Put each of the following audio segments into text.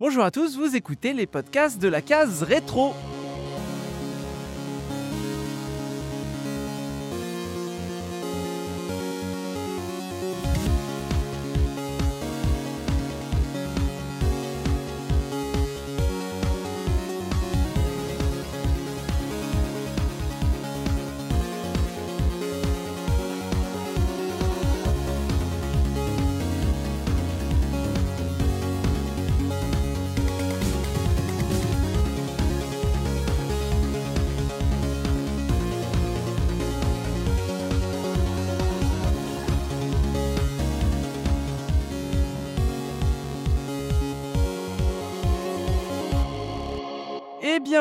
Bonjour à tous, vous écoutez les podcasts de la case rétro.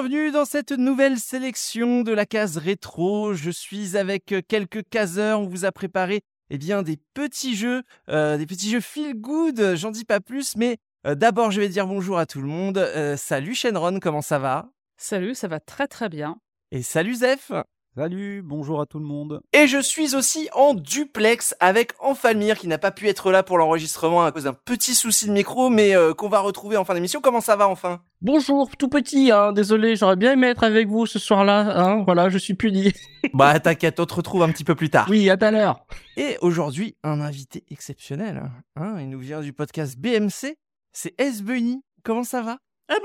Bienvenue dans cette nouvelle sélection de la case rétro. Je suis avec quelques caseurs. On vous a préparé eh bien, des petits jeux, euh, des petits jeux feel good. J'en dis pas plus, mais euh, d'abord, je vais dire bonjour à tout le monde. Euh, salut Shenron, comment ça va? Salut, ça va très très bien. Et salut Zef Salut, bonjour à tout le monde. Et je suis aussi en duplex avec Enfalmir qui n'a pas pu être là pour l'enregistrement à cause d'un petit souci de micro, mais euh, qu'on va retrouver en fin d'émission. Comment ça va enfin? Bonjour, tout petit, hein, désolé, j'aurais bien aimé être avec vous ce soir-là, hein, voilà, je suis puni. Bah t'inquiète, on te retrouve un petit peu plus tard. oui, à tout à l'heure. Et aujourd'hui, un invité exceptionnel. Hein, il nous vient du podcast BMC, c'est S. Bunny. Comment ça va? Eh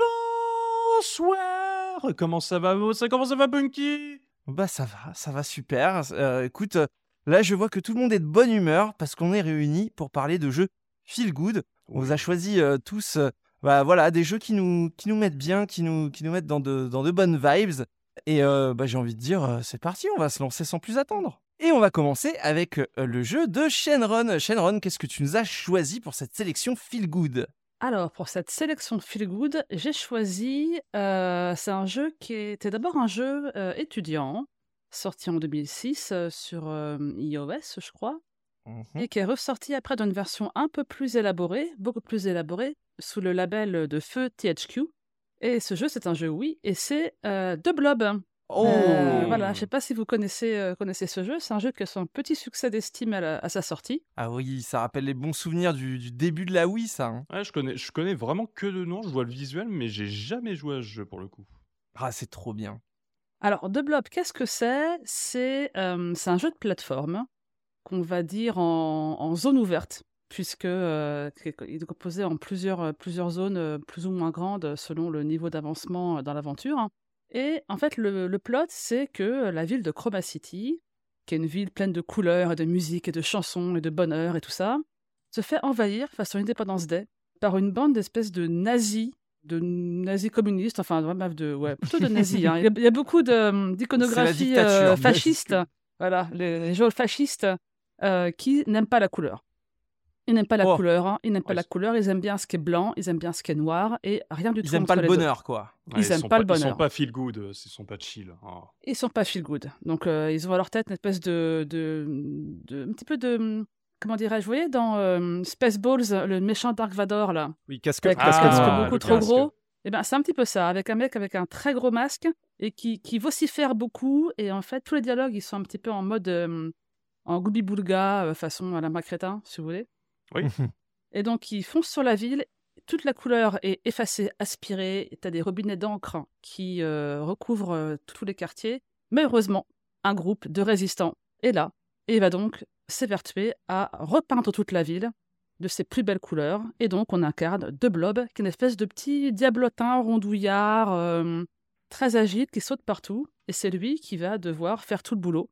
bonsoir Comment ça va, ça, comment ça va, Bunky? Bah ça va, ça va super. Euh, écoute, euh, là je vois que tout le monde est de bonne humeur parce qu'on est réunis pour parler de jeux feel good. On vous a choisi euh, tous euh, bah, voilà, des jeux qui nous, qui nous mettent bien, qui nous, qui nous mettent dans de, dans de bonnes vibes. Et euh, bah, j'ai envie de dire, euh, c'est parti, on va se lancer sans plus attendre. Et on va commencer avec euh, le jeu de Shenron. Shenron, qu'est-ce que tu nous as choisi pour cette sélection feel good? Alors, pour cette sélection de Feel Good, j'ai choisi. euh, c'est un jeu qui était d'abord un jeu euh, étudiant, sorti en 2006 euh, sur iOS, je crois, et qui est ressorti après dans une version un peu plus élaborée, beaucoup plus élaborée, sous le label de Feu THQ. Et ce jeu, c'est un jeu Wii, et c'est The Blob. Oh Euh, voilà, je sais pas si vous connaissez, euh, connaissez ce jeu. C'est un jeu qui a son petit succès d'estime à, sa sortie. Ah oui, ça rappelle les bons souvenirs du, du début de la Wii, ça. hein. Ouais, je connais, je connais vraiment que de nom, je vois le visuel, mais j'ai jamais joué à ce jeu pour le coup. Ah, c'est trop bien. Alors, The Blob, qu'est-ce que c'est? C'est euh, c'est un jeu de plateforme qu'on va dire en, en zone ouverte, puisque euh, il est composé en plusieurs, euh, plusieurs zones euh, plus ou moins grandes selon le niveau d'avancement euh, dans l'aventure. Et en fait, le, le plot, c'est que la ville de Chroma City, qui est une ville pleine de couleurs et de musique et de chansons et de bonheur et tout ça, se fait envahir façon Independence Day par une bande d'espèces de nazis, de nazis communistes, enfin ouais, bref, de, ouais, plutôt de nazis. hein. Il, y a, il y a beaucoup de- d'iconographie euh, fasciste, voilà, les, les gens fascistes euh, qui n'aiment pas la couleur. Ils n'aiment pas la Oh. couleur, hein. ils n'aiment pas Ouais, la couleur, ils aiment bien ce qui est blanc, ils aiment bien ce qui est noir, et rien du tout Ils aiment pas le bonheur, quoi. Ils aiment sont pas le Ils bonheur. sont pas feel good, euh, ils sont pas chill. Ah. Ils sont pas feel good. Donc, euh, ils ont à leur tête une espèce de. de, de- un petit peu de. Comment dirais-je Vous voyez dans euh, Spaceballs, le méchant Dark Vador, là Oui, casque, Avec casque noir, beaucoup trop casque. gros. Eh ben, c'est un petit peu ça, avec un mec avec un très gros masque et qui, qui vocifère beaucoup. Et en fait, tous les dialogues, ils sont un petit peu en mode. euh, en goubi-boulga, euh, façon à la Macrétin, si vous voulez. Oui. Et donc, ils foncent sur la ville. Toute la couleur est effacée, aspirée. Tu as des robinets d'encre qui euh, recouvrent euh, tous les quartiers. Mais heureusement, un groupe de résistants est là et va donc s'évertuer à repeindre toute la ville de ses plus belles couleurs. Et donc, on incarne De Blob, qui est une espèce de petit diablotin rondouillard, euh, très agile, qui saute partout. Et c'est lui qui va devoir faire tout le boulot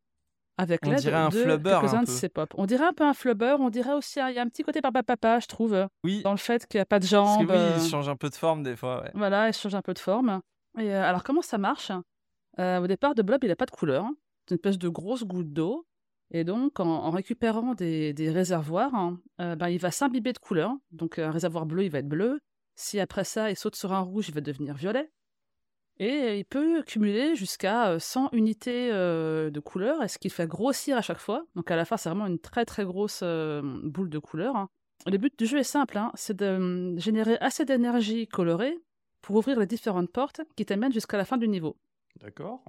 avec On l'aide dirait un de flubber, quelques-uns un de peu. ses pop. On dirait un peu un flubber, on dirait aussi, il y a un petit côté papa papa, je trouve, Oui, dans le fait qu'il n'y a pas de parce que jambes. oui, euh, il change un peu de forme des fois. ouais. voilà, il change un peu de forme. Et euh, alors, comment ça marche? Euh, Au départ, de blob, il n'a pas de couleur. C'est une espèce de grosse goutte d'eau. Et donc, en, en récupérant des, des réservoirs, hein, euh, ben, il va s'imbiber de couleurs. Donc, un réservoir bleu, il va être bleu. Si après ça, il saute sur un rouge, il va devenir violet. Et il peut cumuler jusqu'à euh, 100 unités euh, de couleurs, et ce qu'il fait grossir à chaque fois. Donc, à la fin, c'est vraiment une très très grosse euh, boule de couleurs. hein. Le but du jeu est simple, hein, c'est de euh, générer assez d'énergie colorée pour ouvrir les différentes portes qui t'amènent jusqu'à la fin du niveau. D'accord.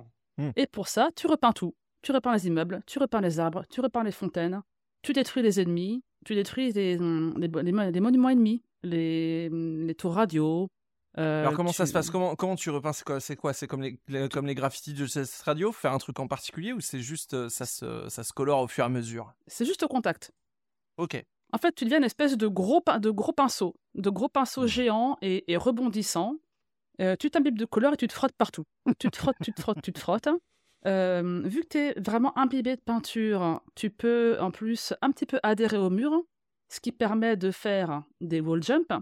Et pour ça, tu repeins tout. Tu repeins les immeubles, tu repeins les arbres, tu repeins les fontaines, tu détruis les ennemis, tu détruis les, hum, les, les mo- les monuments ennemis, les, hum, les tours radio, Euh, Alors comment ça se passe? Comment, comment tu repeins C'est quoi C'est quoi? C'est comme les, les- comme les graffitis de cette radio? Faire un truc en particulier ou c'est juste euh, ça se, ça se colore au fur et à mesure? C'est juste au contact. Ok. En fait, tu deviens une espèce de gros, de gros pinceau, de gros pinceau géant et, et rebondissant. Euh, tu t'imbibes de couleur et tu te frottes partout. tu te frottes, tu te frottes, tu te frottes. Euh, vu que tu es vraiment imbibé de peinture, tu peux en plus un petit peu adhérer au mur, ce qui permet de faire des wall jumps.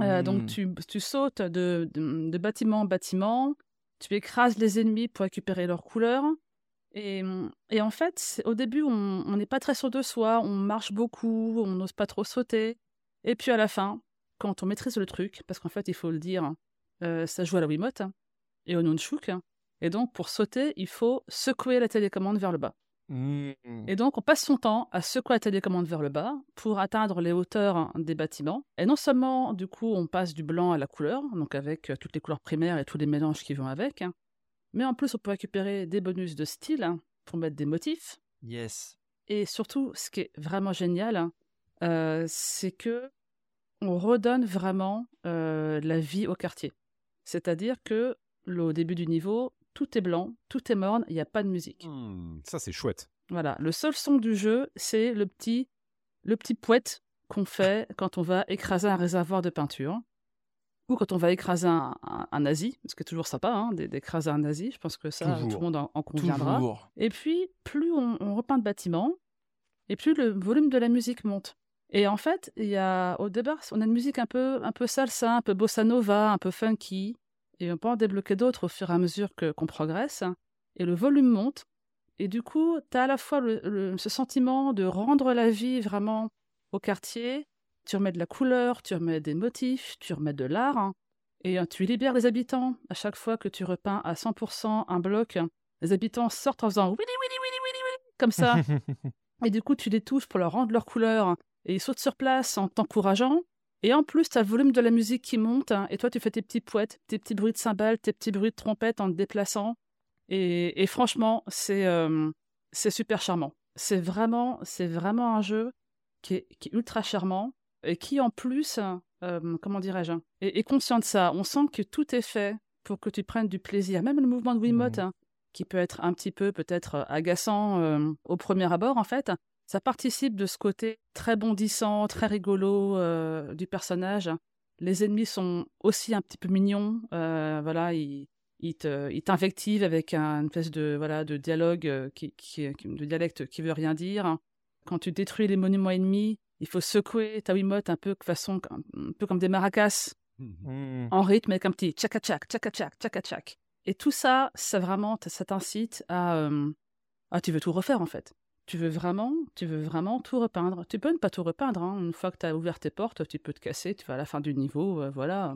Euh. Donc tu, tu sautes de, de, de bâtiment en bâtiment, tu écrases les ennemis pour récupérer leur couleur. Et, et en fait, au début, on n'est pas très sûr de soi, on marche beaucoup, on n'ose pas trop sauter. Et puis à la fin, quand on maîtrise le truc, parce qu'en fait, il faut le dire, euh, ça joue à la Wiimote hein, et au Nunchuk. Et donc, pour sauter, il faut secouer la télécommande vers le bas. Mm. Et donc, on passe son temps à secouer la télécommande vers le bas pour atteindre les hauteurs des bâtiments. Et non seulement, du coup, on passe du blanc à la couleur, donc avec euh, toutes les couleurs primaires et tous les mélanges qui vont avec, hein, mais en plus, on peut récupérer des bonus de style hein, pour mettre des motifs. Yes. Et surtout, ce qui est vraiment génial, hein, euh, c'est que on redonne vraiment euh, la vie au quartier. C'est-à-dire que le- au début du niveau, tout est blanc, tout est morne, il n'y a pas de musique. Hmm, ça, c'est chouette. Voilà, le seul son du jeu, c'est le petit, le petit pouette qu'on fait quand on va écraser un réservoir de peinture. Ou quand on va écraser un, un, un nazi, ce qui est toujours sympa, hein, d'é- d'écraser un nazi. Je pense que ça, Toujours. tout le monde en, en conviendra. Toujours. Et puis, plus on, on repeint de bâtiments, et plus le volume de la musique monte. Et en fait, il y a, au départ, on a une musique un peu, un peu salsa, un peu bossa nova, un peu funky, et on peut en débloquer d'autres au fur et à mesure que, qu'on progresse. Et le volume monte, et du coup, tu as à la fois le- le- ce sentiment de rendre la vie vraiment au quartier. Tu remets de la couleur, tu remets des motifs, tu remets de l'art. hein. Et euh, tu libères les habitants. À chaque fois que tu repeins à 100% un bloc, les habitants sortent en faisant comme ça. Et du coup, tu les touches pour leur rendre leur couleur. Et ils sautent sur place en t'encourageant. Et en plus, tu as le volume de la musique qui monte. hein, et toi, tu fais tes petits poètes, tes petits bruits de cymbales, tes petits bruits de trompette en te déplaçant. Et, et franchement, c'est euh, c'est super charmant. C'est vraiment, c'est vraiment un jeu qui est, qui est ultra charmant et qui, en plus, euh, comment dirais-je, est, est conscient de ça. On sent que tout est fait pour que tu prennes du plaisir. Même le mouvement de Wiimote, Mhm. hein, qui peut être un petit peu peut-être euh, agaçant euh, au premier abord, en fait, ça participe de ce côté très bondissant, très rigolo euh, du personnage. Les ennemis sont aussi un petit peu mignons. euh, voilà, ils, t'invectivent avec un, une espèce de, voilà, de dialogue, euh, qui, qui, qui- de dialecte qui veut rien dire. Quand tu détruis les monuments ennemis, il faut secouer ta Wiimote un peu, de façon, un peu comme des maracas Mm. en rythme avec un petit tchaka-tchak, tchaka-tchak, tchaka-tchak. Et tout ça, ça vraiment, ça t'incite à, euh, ah, tu veux tout refaire en fait. Tu veux vraiment, tu veux vraiment tout repeindre. Tu peux ne pas tout repeindre. hein. Une fois que tu as ouvert tes portes, tu peux te casser, tu vas à la fin du niveau, euh, voilà.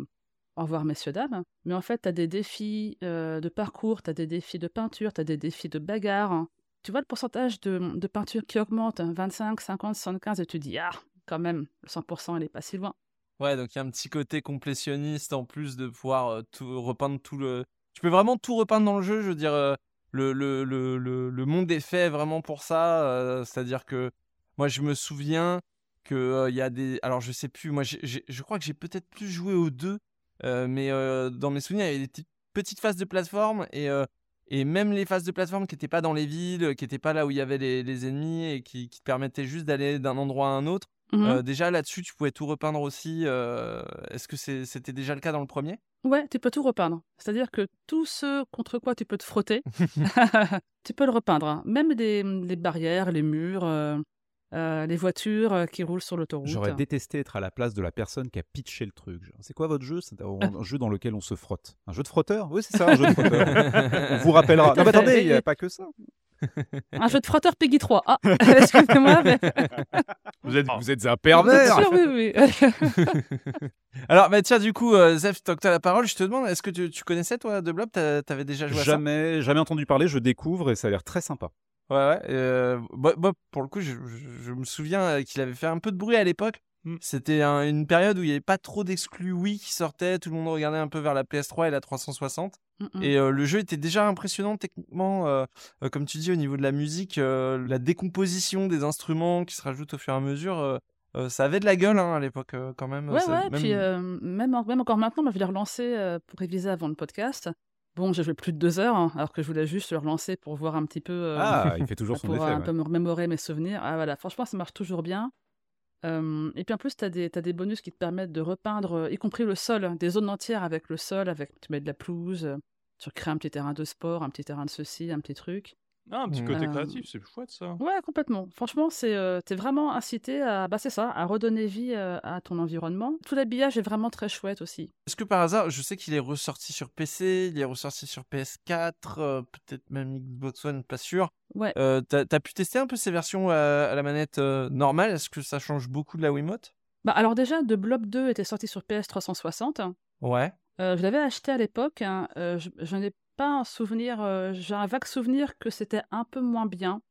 Au revoir, messieurs, dames. Mais en fait, tu as des défis euh, de parcours, tu as des défis de peinture, tu as des défis de bagarre. Tu vois le pourcentage de, peinture qui augmente, hein, 25, 50, 75, et tu dis, ah, quand même, le 100%, il est pas si loin. Ouais, donc il y a un petit côté complétionniste en plus de pouvoir euh, tout repeindre tout le. Tu peux vraiment tout repeindre dans le jeu, je veux dire. Le, le, le, le, le monde est fait vraiment pour ça. euh, C'est-à-dire que moi, je me souviens que euh, y a des. Alors, je sais plus, moi, je crois que j'ai peut-être plus joué aux deux, euh, mais dans mes souvenirs, il y avait des petites, phases de plateforme et. et même les phases de plateforme qui n'étaient pas dans les villes, qui n'étaient pas là où il y avait les, les ennemis et qui, qui te permettaient juste d'aller d'un endroit à un autre, euh, déjà là-dessus, tu pouvais tout repeindre aussi. Est-ce que c'était déjà le cas dans le premier? Ouais, tu peux tout repeindre. C'est-à-dire que tout ce contre quoi tu peux te frotter, tu peux le repeindre. hein. Même les, les barrières, les murs, euh, euh, les voitures euh, qui roulent sur l'autoroute. J'aurais détesté être à la place de la personne qui a pitché le truc. C'est quoi votre jeu? C'est un, un jeu dans lequel on se frotte. Un jeu de frotteur? Oui, c'est ça, un jeu de frotteur. on vous rappellera. Non, mais attendez, il n'y a pas que ça. Un jeu de frotteur Peggy 3. Ah, excusez-moi. Mais... Vous êtes, vous êtes un Bien pervers sûr, oui, oui. Alors, bah, tiens, du coup, euh, Zef, tant que tu as la parole, je te demande, est-ce que tu, tu connaissais, toi, De Blob? T'as- T'avais déjà joué à ça? Jamais, jamais entendu parler, je découvre et ça a l'air très sympa. Ouais, ouais. euh, pour le coup, je, je- je me souviens euh, qu'il avait fait un peu de bruit à l'époque. Mm. C'était un- une période où il n'y avait pas trop d'exclus Wii qui sortaient. Tout le monde regardait un peu vers la PS3 et la 360. Mm, mm. Et euh, le jeu était déjà impressionnant techniquement, euh, euh, comme tu dis, au niveau de la musique, euh, la décomposition des instruments qui se rajoutent au fur et à mesure. euh, euh, ça avait de la gueule hein, à l'époque euh, quand même. Ouais, Ça- ouais, même- puis euh, même, en- même encore maintenant, moi, je l'ai relancé euh, pour réviser avant le podcast. Bon, j'ai joué plus de deux heures, hein, alors que je voulais juste le relancer pour voir un petit peu, euh, Ah, il fait toujours son pour effet. un ouais. peu me remémorer mes souvenirs. Ah, voilà, franchement, ça marche toujours bien. Euh, et puis en plus, tu as, des bonus qui te permettent de repeindre, y compris le sol, hein, des zones entières avec le sol, avec tu mets de la pelouse, euh, tu recrées un petit terrain de sport, un petit terrain de ceci, un petit truc. Ah, un petit côté Euh, créatif, c'est chouette ça. Ouais, complètement. Franchement, c'est euh, t'es vraiment incité à, bah c'est ça, à redonner vie euh, à ton environnement. Tout l'habillage est vraiment très chouette aussi. Est-ce que par hasard, je sais qu'il est ressorti sur PC, il est ressorti sur PS4, euh, peut-être même Xbox One, pas sûr. Ouais. Euh, T'as as pu tester un peu ces versions à, à la manette euh, normale? Est-ce que ça change beaucoup de la Wiimote? Bah alors déjà, The Blob 2 était sorti sur PS 360. Ouais. Euh, je l'avais acheté à l'époque. hein, euh, je, je n'ai pas un souvenir. euh, J'ai un vague souvenir que c'était un peu moins bien.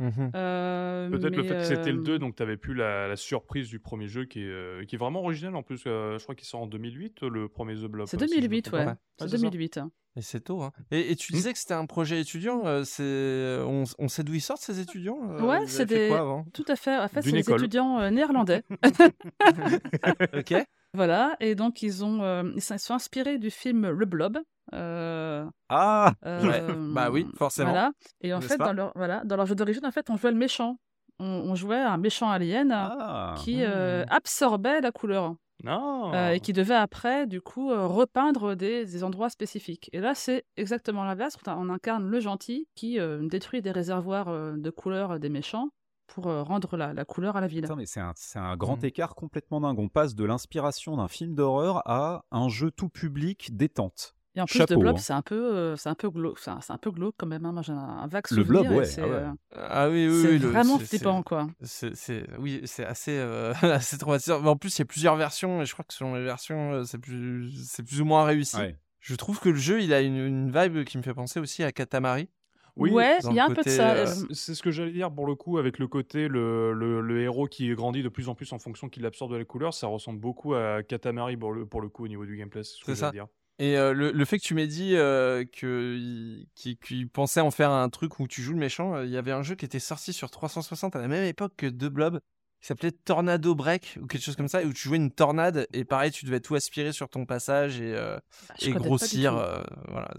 Euh, Peut-être le fait que c'était le euh, 2, donc t'avais plus la, la surprise du premier jeu qui est, euh, qui est vraiment original en plus. euh, je crois qu'il sort en 2008, le premier The Blob. C'est euh, si je me 2008, trompe ouais. pas. Ouais. C'est Ouais, c'est ça. 2008. hein. Et c'est tôt. Hein. Et, et tu Mm. disais que c'était un projet étudiant. c'est on, on sait d'où ils sortent ces étudiants Ouais, c'est des- quoi avant? Tout à fait. En fait, c'est des étudiants euh, néerlandais. Ok. Voilà. Et donc, ils, ont, euh, ils sont inspirés du film Le Blob. euh, Ah euh, Bah oui, forcément. Voilà. Et en fait, dans leur, voilà, dans leur jeu d'origine, en fait, on jouait le méchant. On, on jouait un méchant alien Ah qui euh, absorbait la couleur Non euh, et qui devait après, du coup, euh, repeindre des, des endroits spécifiques. Et là, c'est exactement l'inverse. On, on incarne le gentil qui euh, détruit des réservoirs de couleurs des méchants pour euh, rendre la, la couleur à la ville. Putain, mais c'est un, grand Mm. écart complètement dingue. On passe de l'inspiration d'un film d'horreur à un jeu tout public détente. Et en plus, Chapeau, de Blob, hein. c'est un peu, euh, c'est un peu glauque. C'est un, peu glauque quand même. hein. Moi, j'ai un, un vague Le souvenir. Blob, et ouais, C'est ah ouais. euh, Ah oui, oui, c'est oui, le- vraiment c'est- c'est- flippant, quoi. C'est, oui, c'est assez, euh, assez traumatisant. Mais en plus, il y a plusieurs versions et je crois que selon les versions, c'est plus, c'est plus ou moins réussi. Ouais. Je trouve que le jeu, il a une, une vibe qui me fait penser aussi à Katamari. Oui, ouais, il y a un peu de ça. euh, C'est- ce que j'allais dire pour le coup, avec le côté, le, le, le héros qui grandit de plus en plus en fonction qu'il absorbe de la couleur, ça ressemble beaucoup à Katamari pour le, pour le coup au niveau du gameplay. C'est ce que C'est ça. j'allais dire. Et euh, le, le fait que tu m'aies dit euh, qu'il qu'il pensait en faire un truc où tu joues le méchant, euh, il y avait un jeu qui était sorti sur 360 à la même époque que The Blob, qui s'appelait Tornado Break ou quelque chose comme ça, où tu jouais une tornade et pareil, tu devais tout aspirer sur ton passage et, euh, du grossir. euh, voilà.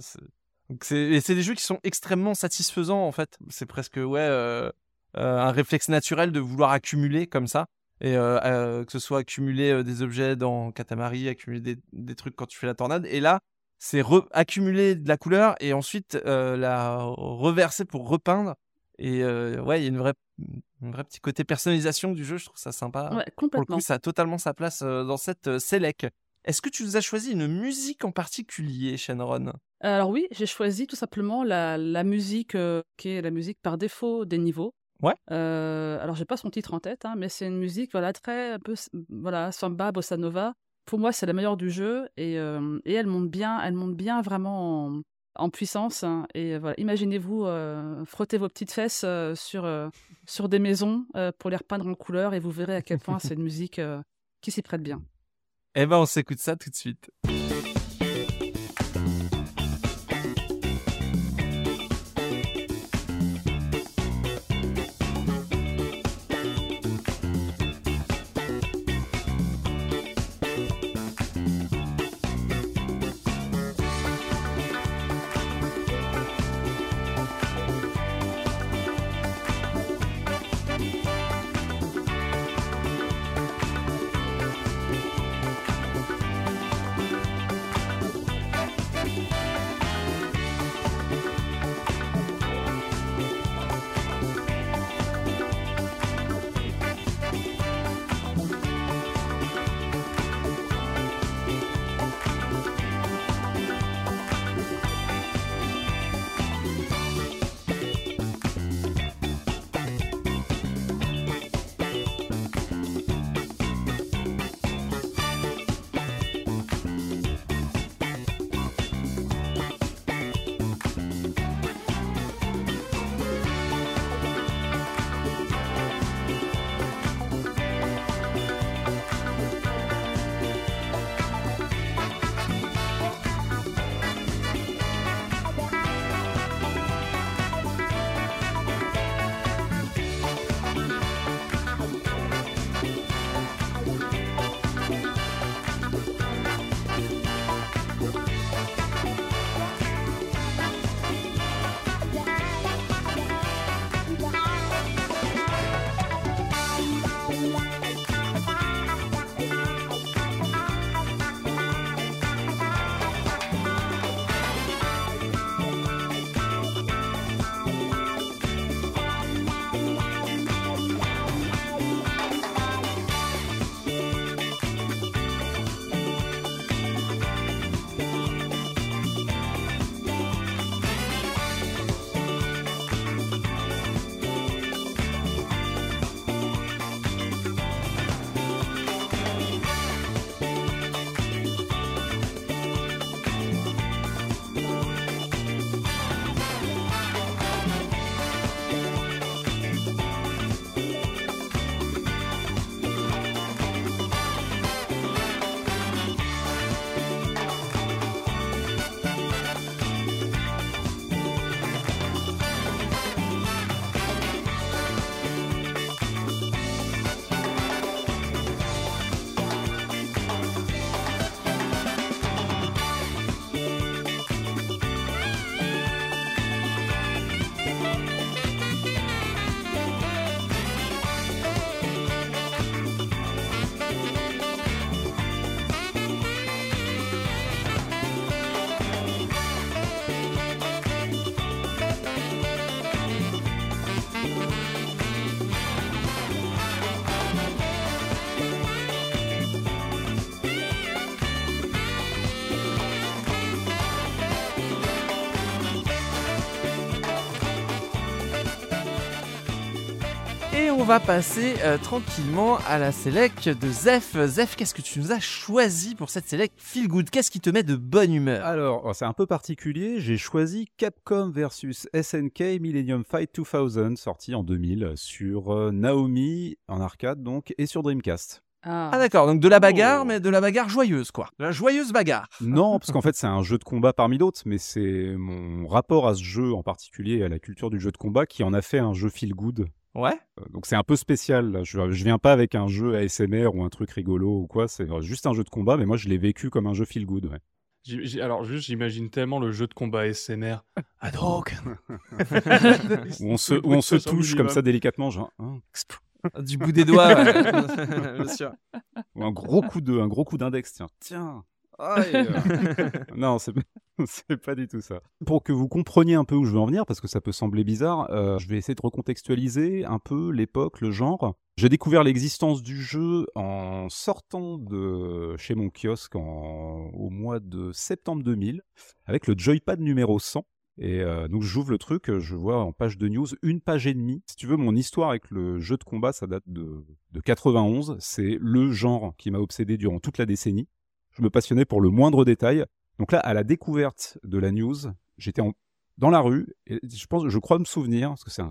Donc et c'est des jeux qui sont extrêmement satisfaisants en fait. C'est presque ouais euh, euh, un réflexe naturel de vouloir accumuler comme ça. Et euh, que ce soit accumuler des objets dans Katamari, accumuler des, des trucs quand tu fais la tornade. Et là, c'est accumuler de la couleur et ensuite la reverser pour repeindre. Et ouais, il y a une vraie, une vraie petit côté personnalisation du jeu. Je trouve ça sympa. Ouais, Pour le complètement. coup, ça a totalement sa place dans cette Select. Est-ce que tu nous as choisi une musique en particulier, Shenron? Alors oui, j'ai choisi tout simplement la, la musique euh, qui est la musique par défaut des niveaux. Ouais. Euh, alors j'ai pas son titre en tête, hein, mais c'est une musique voilà très un peu voilà samba bossa nova. Pour moi, c'est la meilleure du jeu et, euh, et elle monte bien, elle monte bien vraiment en, en puissance. hein. et voilà, imaginez-vous euh, frotter vos petites fesses euh, sur euh, sur des maisons euh, pour les repeindre en couleur et vous verrez à quel point c'est une musique euh, qui s'y prête bien. Eh ben, on s'écoute ça tout de suite. On va passer euh, tranquillement à la select de Zef. Zef, qu'est-ce que tu nous as choisi pour cette select Feel Good? Qu'est-ce qui te met de bonne humeur? Alors, oh, c'est un peu particulier. J'ai choisi Capcom versus SNK Millennium Fight 2000, sorti en 2000 sur euh, Naomi en arcade donc et sur Dreamcast. Ah, Ah d'accord, donc de la bagarre, Oh. mais de la bagarre joyeuse quoi. De la joyeuse bagarre. Non, parce qu'en fait c'est un jeu de combat parmi d'autres, mais c'est mon rapport à ce jeu en particulier, et à la culture du jeu de combat, qui en a fait un jeu feel good. Ouais. Euh, Donc c'est un peu spécial. là. Je, je viens pas avec un jeu ASMR ou un truc rigolo ou quoi. C'est juste un jeu de combat, mais moi je l'ai vécu comme un jeu feel good. ouais. Alors juste, j'imagine tellement le jeu de combat SMR. Hadouken. Où on se, où on se touche comme ça délicatement, genre. hein. Du bout des doigts. ouais. Bien sûr. Ou un gros coup de, un gros coup d'index. Tiens, tiens. Aïe. non, c'est c'est pas du tout ça. Pour que vous compreniez un peu où je veux en venir, parce que ça peut sembler bizarre, euh, je vais essayer de recontextualiser un peu l'époque, le genre. J'ai découvert l'existence du jeu en sortant de chez mon kiosque au mois de septembre 2000 avec le joypad numéro 100. Et euh, donc j'ouvre le truc, je vois en page de news une page et demie. Si tu veux, mon histoire avec le jeu de combat, ça date de, de 91. C'est le genre qui m'a obsédé durant toute la décennie. Je me passionnais pour le moindre détail. Donc là, à la découverte de la news, j'étais dans la rue et je pense, je crois me souvenir, parce que c'est un,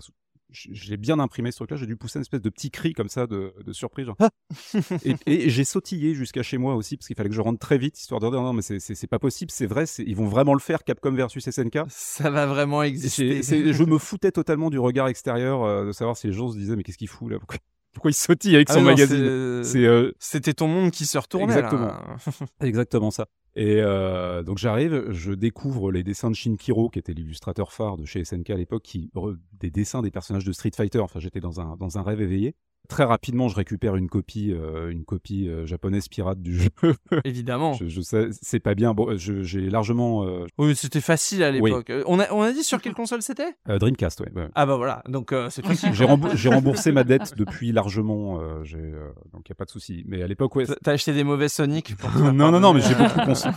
j'ai bien imprimé ce truc-là, j'ai dû pousser une espèce de petit cri comme ça de, de surprise, genre Ah et, et j'ai sautillé jusqu'à chez moi aussi parce qu'il fallait que je rentre très vite histoire de dire non mais c'est- pas possible, c'est vrai, ils vont vraiment le faire Capcom versus SNK. Ça va vraiment exister. je me foutais totalement du regard extérieur euh, de savoir si les gens se disaient mais qu'est-ce qu'il fout là pourquoi, pourquoi il sautille avec Ah son non, magazine C'est euh, C'était ton monde qui se retournait. Exactement. là. Exactement ça. Et euh, donc j'arrive, je découvre les dessins de Shinkiro, qui était l'illustrateur phare de chez SNK à l'époque, qui des dessins des personnages de Street Fighter. Enfin, j'étais dans un dans un rêve éveillé. Très rapidement, je récupère une copie, euh, une copie euh, japonaise pirate du jeu. Évidemment. je, je sais, c'est pas bien. Bon, je- j'ai largement euh, Oui, c'était facile à Oui. l'époque. Euh, On, a, on a dit sur quelle console c'était? Euh, Dreamcast, ouais. ouais. Ah bah voilà, donc euh, c'est facile. J'ai j'ai remboursé ma dette depuis largement, euh, j'ai, euh, donc il y a pas de souci. Mais à l'époque, ouais. T'as- acheté des mauvais Sonic pour non, non, non, mais j'ai beaucoup, consommé,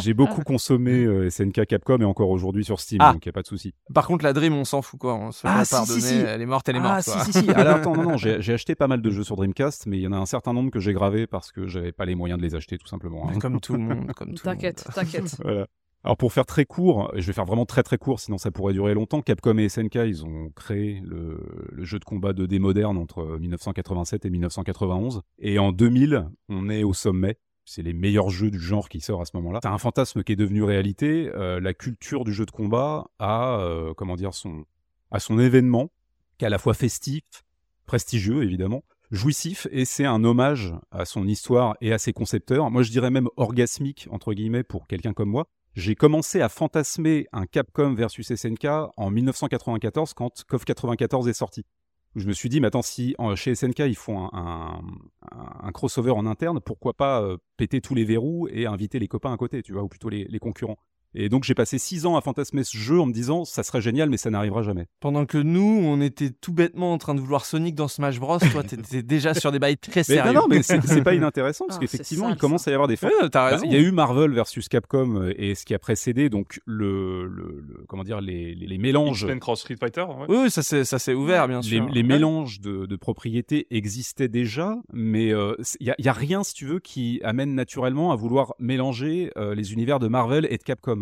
j'ai beaucoup consommé euh, SNK Capcom et encore aujourd'hui sur Steam, Ah. donc il n'y a pas de souci. Par contre, la Dream, on s'en fout quoi. On se Ah, si, si, si. Elle est morte, elle est morte. Ah, quoi. si, si, si. Alors, attends, non, non, j'ai j'ai acheté pas mal de jeux sur Dreamcast, mais il y en a un certain nombre que j'ai gravés parce que j'avais pas les moyens de les acheter, tout simplement. hein. Comme tout le monde. Comme tout le T'inquiète, t'inquiète. Voilà. Alors pour faire très court, et je vais faire vraiment très très court, sinon ça pourrait durer longtemps. Capcom et SNK, ils ont créé le, le jeu de combat 2D moderne entre 1987 et 1991. Et en 2000, on est au sommet. C'est les meilleurs jeux du genre qui sortent à ce moment-là. C'est un fantasme qui est devenu réalité. Euh, la culture du jeu de combat a, euh, comment dire, son, a son événement, qui est à la fois festif, prestigieux évidemment, jouissif, et c'est un hommage à son histoire et à ses concepteurs. Moi, je dirais même orgasmique, entre guillemets, pour quelqu'un comme moi. J'ai commencé à fantasmer un Capcom versus SNK en 1994 quand KOF 94 est sorti. Je me suis dit, mais attends, si chez SNK ils font un, crossover en interne, pourquoi pas euh, péter tous les verrous et inviter les copains à côté, tu vois, ou plutôt les concurrents. Et donc j'ai passé six ans à fantasmer ce jeu en me disant, ça serait génial, mais ça n'arrivera jamais. Pendant que nous, on était tout bêtement en train de vouloir Sonic dans Smash Bros, toi, t'étais déjà sur des bails très Mais sérieux. non, non, mais c'est c'est pas inintéressant parce Ah, qu'effectivement, c'est il commence à y avoir des Ouais, t'as Bah, raison. Il y a eu Marvel versus Capcom euh, et ce qui a précédé, donc le, le- le- comment dire, les, les, les mélanges, X-Men Cross Street Fighter. ouais. Oui, oui, ça s'est ça s'est ouvert, bien sûr. les mélanges de, de propriétés existaient déjà, mais euh, il y, a- y a rien, si tu veux, qui amène naturellement à vouloir mélanger euh, les univers de Marvel et de Capcom.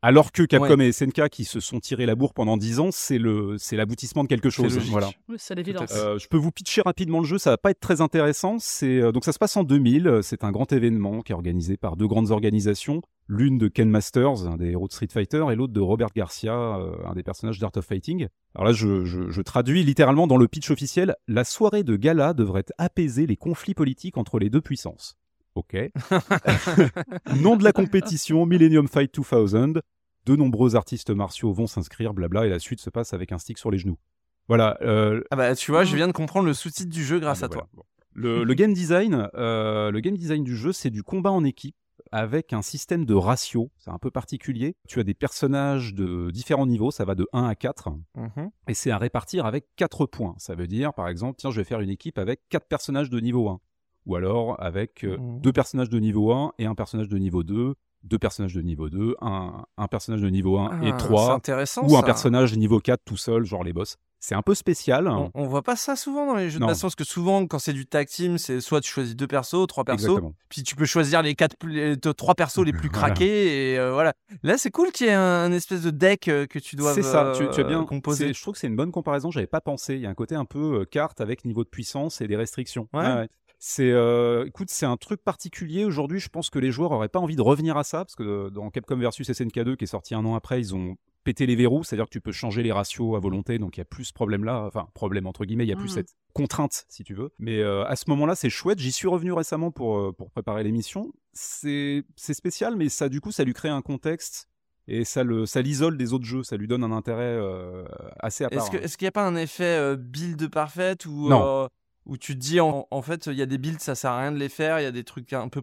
Alors que Capcom et SNK qui se sont tirés la bourre pendant 10 ans, c'est le c'est l'aboutissement de quelque chose. Voilà. Oui, c'est l'évidence. Euh, je peux vous pitcher rapidement le jeu, ça va pas être très intéressant. C'est euh, donc ça se passe en 2000. euh, C'est un grand événement qui est organisé par deux grandes organisations, l'une de Ken Masters, un des héros de Street Fighter, et l'autre de Robert Garcia, euh, un des personnages d'Art of Fighting. Alors là, je, je- je traduis littéralement dans le pitch officiel la soirée de gala devrait apaiser les conflits politiques entre les deux puissances. Ok. Nom de la compétition Millennium Fight 2000. De nombreux artistes martiaux vont s'inscrire, blabla, et la suite se passe avec un stick sur les genoux. Voilà, euh, Ah bah, tu vois, je viens de comprendre le sous-titre du jeu grâce ah à bah toi. bon. Le, le game design, euh, le game design du jeu, c'est du combat en équipe avec un système de ratio. C'est un peu particulier. Tu as des personnages de différents niveaux, ça va de 1 à 4, Mhm. et c'est à répartir avec 4 points. Ça veut dire, par exemple, tiens, je vais faire une équipe avec 4 personnages de niveau 1. Ou alors avec euh, Mhm. deux personnages de niveau 1 et un personnage de niveau 2, deux personnages de niveau 2, un, un personnage de niveau 1 et Ah, C'est 3, intéressant. ou un personnage niveau 4 tout seul, genre les boss. C'est un peu spécial. On, on voit pas ça souvent dans les jeux Non. de baston, parce que souvent, quand c'est du tag team, c'est soit tu choisis deux persos, trois persos, Exactement. puis tu peux choisir les quatre, les trois persos les plus Voilà. craqués, et euh, voilà. Là, c'est cool qu'il y ait un, un espèce de deck euh, que tu dois C'est ça, tu, tu as bien composer. c'est- Je trouve que c'est une bonne comparaison. J'avais pas pensé. Il y a un côté un peu euh, carte avec niveau de puissance et des restrictions. Ouais. C'est, euh, écoute, c'est un truc particulier aujourd'hui. Je pense que les joueurs auraient pas envie de revenir à ça parce que euh, dans Capcom versus SNK2 qui est sorti un an après, ils ont pété les verrous, c'est-à-dire que tu peux changer les ratios à volonté, donc il y a plus ce problème-là, enfin problème entre guillemets, il y a plus Mhm. cette contrainte si tu veux. Mais euh, à ce moment-là, c'est chouette. J'y suis revenu récemment pour euh, pour préparer l'émission. C'est c'est spécial, mais ça du coup, ça lui crée un contexte et ça le ça l'isole des autres jeux, ça lui donne un intérêt euh, assez à part. Est-ce est-ce qu'il n'y a pas un effet euh, build parfaite ou Non. euh, où tu te dis en, en fait il y a des builds ça sert à rien de les faire, il y a des trucs un peu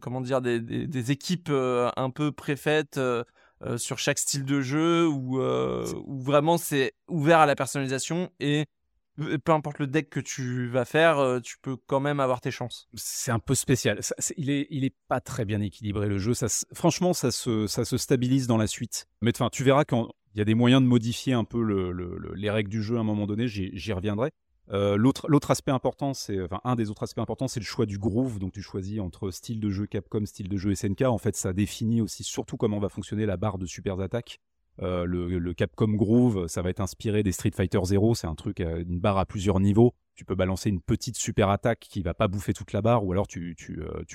comment dire des, des- des équipes euh, un peu préfaites euh, euh, sur chaque style de jeu ou où vraiment c'est ouvert à la personnalisation et peu importe le deck que tu vas faire, tu peux quand même avoir tes chances. c'est un peu spécial. Ça, il est, il est pas très bien équilibré le jeu. Ça, franchement, ça se, ça se stabilise dans la suite. Mais enfin, tu verras quand il y a des moyens de modifier un peu le- le- le- les règles du jeu à un moment donné. J'y reviendrai. Euh, L'autre aspect important, c'est un des autres aspects importants, c'est le choix du groove. Donc tu choisis entre style de jeu Capcom, style de jeu SNK. En fait, ça définit aussi surtout comment va fonctionner la barre de super attaques. Euh, le, Capcom Groove, ça va être inspiré des Street Fighter Zero. C'est un truc, euh, une barre à plusieurs niveaux. Tu peux balancer une petite super attaque qui va pas bouffer toute la barre, ou alors tu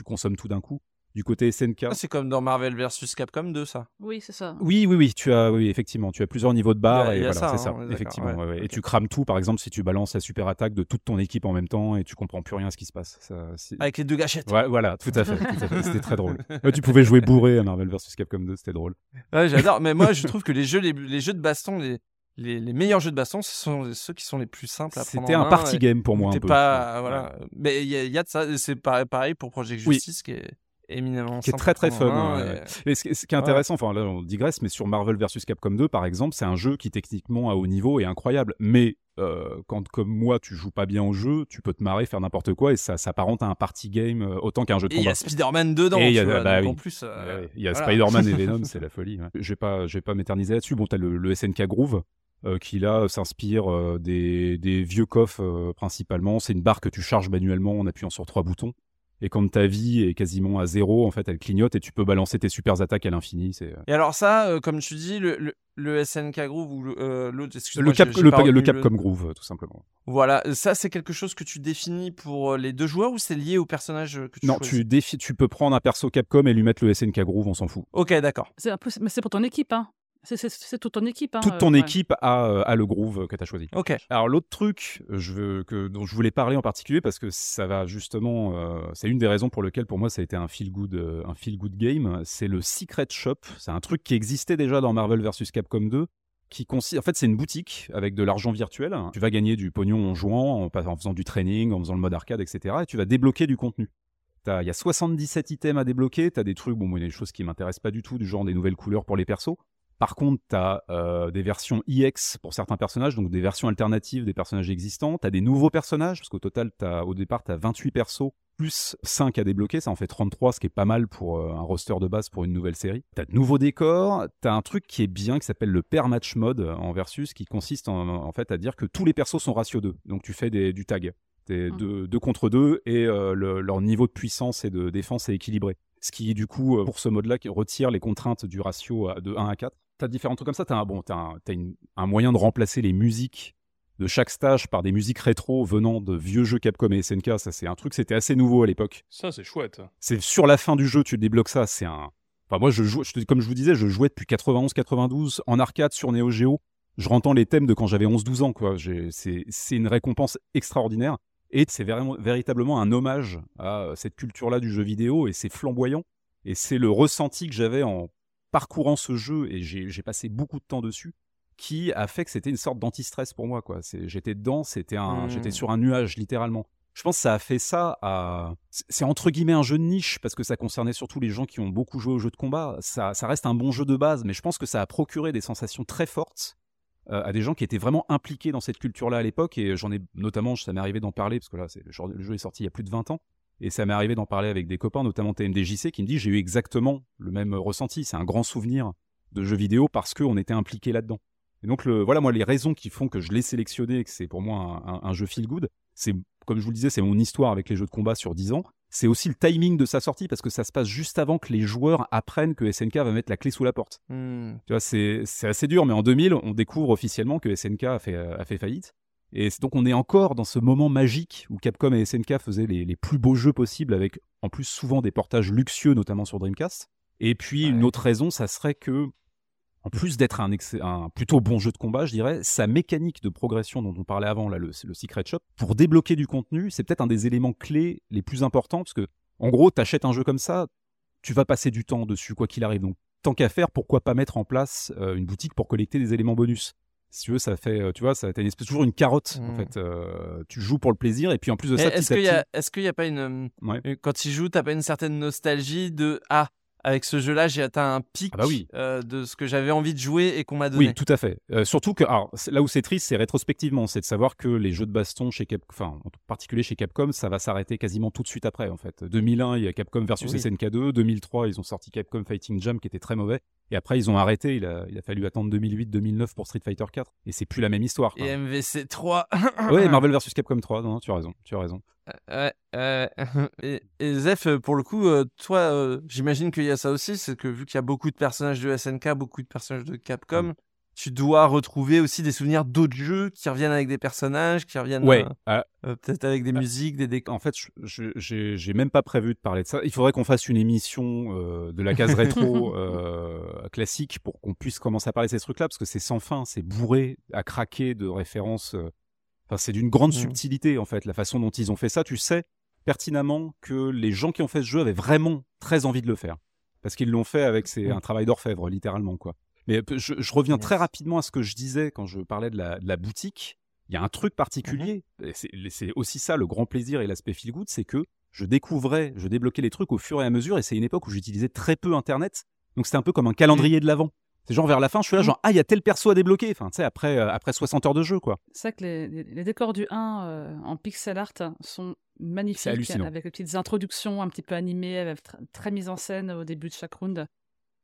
consommes tout d'un coup. Du côté SNK. Ah, c'est comme dans Marvel versus Capcom 2 ça. Oui, c'est ça. Oui, oui, oui, tu as, oui, effectivement, tu as plusieurs niveaux de barre Il y a- et voilà, c'est hein, ça, d'accord, effectivement. ouais, ouais, ouais. Et tu crames tout, par exemple, si tu balances la super attaque de toute ton équipe en même temps et tu comprends plus rien à ce qui se passe. Ça, Avec les deux gâchettes. Ouais, voilà, tout à fait. C'était très drôle. Ouais, tu pouvais jouer bourré à Marvel vs Capcom 2, c'était drôle. Ouais, j'adore. Mais moi, je trouve que les jeux, les, les jeux de baston, les, les, les meilleurs jeux de baston, ce sont ceux qui sont les plus simples à prendre C'était un party game pour moi un t'es peu. pas, Ouais. voilà. Mais il y, a- il y a de ça. C'est pareil, pour Project Oui. Justice, qui est éminemment qui est très très fun. ouais, et- ce, qui- ce qui est intéressant, enfin là on digresse, mais sur Marvel vs Capcom 2 par exemple, c'est un jeu qui techniquement à haut niveau est incroyable. Mais euh, quand comme moi tu joues pas bien au jeu, tu peux te marrer, faire n'importe quoi et ça s'apparente à un party game euh, autant qu'un jeu de Et il y combat. a Spider-Man dedans. Et y a- vois, bah oui. en plus, euh. Il y a voilà. Spider-Man et Venom, c'est la folie. Je vais pas, je vais pas m'éterniser là-dessus. Bon, t'as le, le SNK Groove. euh, qui là s'inspire euh, des, des vieux coffres euh, principalement. C'est une barre que tu charges manuellement en appuyant sur trois boutons. Et quand ta vie est quasiment à zéro, en fait, elle clignote et tu peux balancer tes super attaques à l'infini. C'est Et alors ça, euh, comme tu dis, le, le, le SNK Groove ou le, euh, l'autre, excuse-moi, le, Cap- j'ai le, Capcom Groove, tout simplement. Voilà, ça c'est quelque chose que tu définis pour euh, les deux joueurs ou c'est lié au personnage euh, que tu Non, choisis? tu, défi- tu peux prendre un perso Capcom et lui mettre le SNK Groove, on s'en fout. Ok, d'accord. C'est un peu, mais c'est pour ton équipe, hein. C'est- toute ton équipe, hein. Toute euh, ton ouais. équipe a, euh, a le groove que tu as choisi. Ok. Alors l'autre truc je veux, que, dont je voulais parler en particulier parce que ça va justement, euh, c'est une des raisons pour lesquelles pour moi ça a été un feel good, euh, un feel good game, c'est le Secret Shop. C'est un truc qui existait déjà dans Marvel vs Capcom 2. Qui consiste, en fait, c'est une boutique avec de l'argent virtuel. Tu vas gagner du pognon en jouant, en, en faisant du training, en faisant le mode arcade, etc. Et tu vas débloquer du contenu. Il y a 77 items à débloquer. Tu as des trucs, bon, moi, il y a des choses qui m'intéressent pas du tout, du genre des nouvelles couleurs pour les persos. Par contre, tu as des versions EX pour certains personnages, donc des versions alternatives des personnages existants. Tu as des nouveaux personnages, parce qu'au total, au départ, tu as 28 persos, plus 5 à débloquer. Ça en fait 33, ce qui est pas mal pour euh, un roster de base pour une nouvelle série. Tu as de nouveaux décors. Tu as un truc qui est bien, qui s'appelle le pair match mode euh, en versus, qui consiste en, en fait à dire que tous les persos sont ratio 2. Donc tu fais des, du tag. T'es Mhm. deux, deux contre deux et euh, le- leur niveau de puissance et de défense est équilibré. Ce qui, du coup, euh, pour ce mode-là, qui retire les contraintes du ratio de 1 à 4. T'as différents trucs comme ça. T'as un, bon, t'as un, t'as une- un moyen de remplacer les musiques de chaque stage par des musiques rétro venant de vieux jeux Capcom et SNK. Ça, c'est un truc, c'était assez nouveau à l'époque. Ça, c'est chouette. C'est sur la fin du jeu, tu débloques ça. C'est un. Enfin, moi, je joue, je comme je vous disais, je jouais depuis 91-92 en arcade sur Neo Geo. Je rentends les thèmes de quand j'avais 11-12 ans, quoi. J'ai- C'est c'est une récompense extraordinaire. Et c'est véritablement un hommage à euh, cette culture-là du jeu vidéo et c'est flamboyant. Et c'est le ressenti que j'avais en parcourant ce jeu et j'ai passé beaucoup de temps dessus qui a fait que c'était une sorte d'anti-stress pour moi, quoi. J'étais dedans, c'était un, Mm. j'étais sur un nuage, littéralement. Je pense que ça a fait ça à. c'est- entre guillemets un jeu de niche parce que ça concernait surtout les gens qui ont beaucoup joué aux jeux de combat. Ça, ça reste un bon jeu de base, mais je pense que ça a procuré des sensations très fortes euh, à des gens qui étaient vraiment impliqués dans cette culture-là à l'époque. Et j'en ai notamment, ça m'est arrivé d'en parler parce que là, c'est- le, genre- le jeu est sorti il y a plus de 20 ans. Et ça m'est arrivé d'en parler avec des copains, notamment TMDJC, qui me dit j'ai eu exactement le même ressenti. C'est un grand souvenir de jeux vidéo parce qu'on était impliqué là-dedans. Et donc, le, voilà, moi, les raisons qui font que je l'ai sélectionné et que c'est pour moi un, un- un jeu feel good, c'est, comme je vous le disais, c'est mon histoire avec les jeux de combat sur 10 ans. C'est aussi le timing de sa sortie parce que ça se passe juste avant que les joueurs apprennent que SNK va mettre la clé sous la porte. Hmm. Tu vois, c'est, c'est assez dur, mais en 2000, on découvre officiellement que SNK a fait, a fait faillite. Et donc, on est encore dans ce moment magique où Capcom et SNK faisaient les, les plus beaux jeux possibles avec, en plus, souvent des portages luxueux, notamment sur Dreamcast. Et puis, une autre raison, ça serait que, en plus d'être un plutôt bon jeu de combat, je dirais, sa mécanique de progression dont on parlait avant, là, le, le Secret Shop, pour débloquer du contenu, c'est peut-être un des éléments clés les plus importants, parce que, en gros, t'achètes un jeu comme ça, tu vas passer du temps dessus, quoi qu'il arrive. Donc, tant qu'à faire, pourquoi pas mettre en place euh, une boutique pour collecter des éléments bonus? Si tu veux, ça fait, euh, tu vois, ça t'as une espèce toujours une carotte en Mm. fait. Euh, tu joues pour le plaisir et puis en plus de Et ça, Est-ce qu'il y, a- est-ce qu'il y a pas une. euh, Ouais. Quand il joue, t'as pas une certaine nostalgie de Ah, avec ce jeu-là, j'ai atteint un pic Ah bah oui. euh, de ce que j'avais envie de jouer et qu'on m'a donné. Oui, tout à fait. Euh, surtout que, alors, là où c'est triste, c'est rétrospectivement, c'est de savoir que les jeux de baston chez Cap, enfin, en particulier chez Capcom, ça va s'arrêter quasiment tout de suite après, en fait. 2001, il y a Capcom versus Oui. SNK2. 2003, ils ont sorti Capcom Fighting Jam, qui était très mauvais. Et après, ils ont arrêté. Il a, il a fallu attendre 2008-2009 pour Street Fighter 4. Et c'est plus la même histoire. quoi. Et MVC 3. Ouais, Marvel versus Capcom 3. Non, non, tu as raison. Tu as raison. Ouais, ouais. et, et Zef, euh, pour le coup, euh, toi, euh, j'imagine qu'il y a ça aussi, c'est que vu qu'il y a beaucoup de personnages de SNK, beaucoup de personnages de Capcom, Mm. tu dois retrouver aussi des souvenirs d'autres jeux qui reviennent avec des personnages, qui reviennent Ouais. euh, Ah, euh, peut-être avec des Ah. musiques, des décors. En fait, j'ai même pas prévu de parler de ça. Il faudrait qu'on fasse une émission euh, de la case rétro euh, classique pour qu'on puisse commencer à parler de ces trucs-là, parce que c'est sans fin, c'est bourré à craquer de références. Enfin, c'est d'une grande Mhm. subtilité, en fait, la façon dont ils ont fait ça. Tu sais pertinemment que les gens qui ont fait ce jeu avaient vraiment très envie de le faire. Parce qu'ils l'ont fait avec c'est Mhm. un travail d'orfèvre, littéralement, quoi. Mais euh, je, je reviens très rapidement à ce que je disais quand je parlais de la, de la boutique. Il y a un truc particulier, c'est c'est aussi ça le grand plaisir et l'aspect feel good, c'est que je découvrais, je débloquais les trucs au fur et à mesure, et c'est une époque où j'utilisais très peu Internet, donc c'était un peu comme un calendrier de l'avant. C'est genre vers la fin, je suis là, Mm. genre, ah, il y a tel perso à débloquer, enfin, tu sais, après, euh, après 60 heures de jeu, quoi. C'est vrai que les, les- les décors du 1 euh, en pixel art sont magnifiques, avec les petites introductions un petit peu animées, avec tr- très mises en scène au début de chaque round.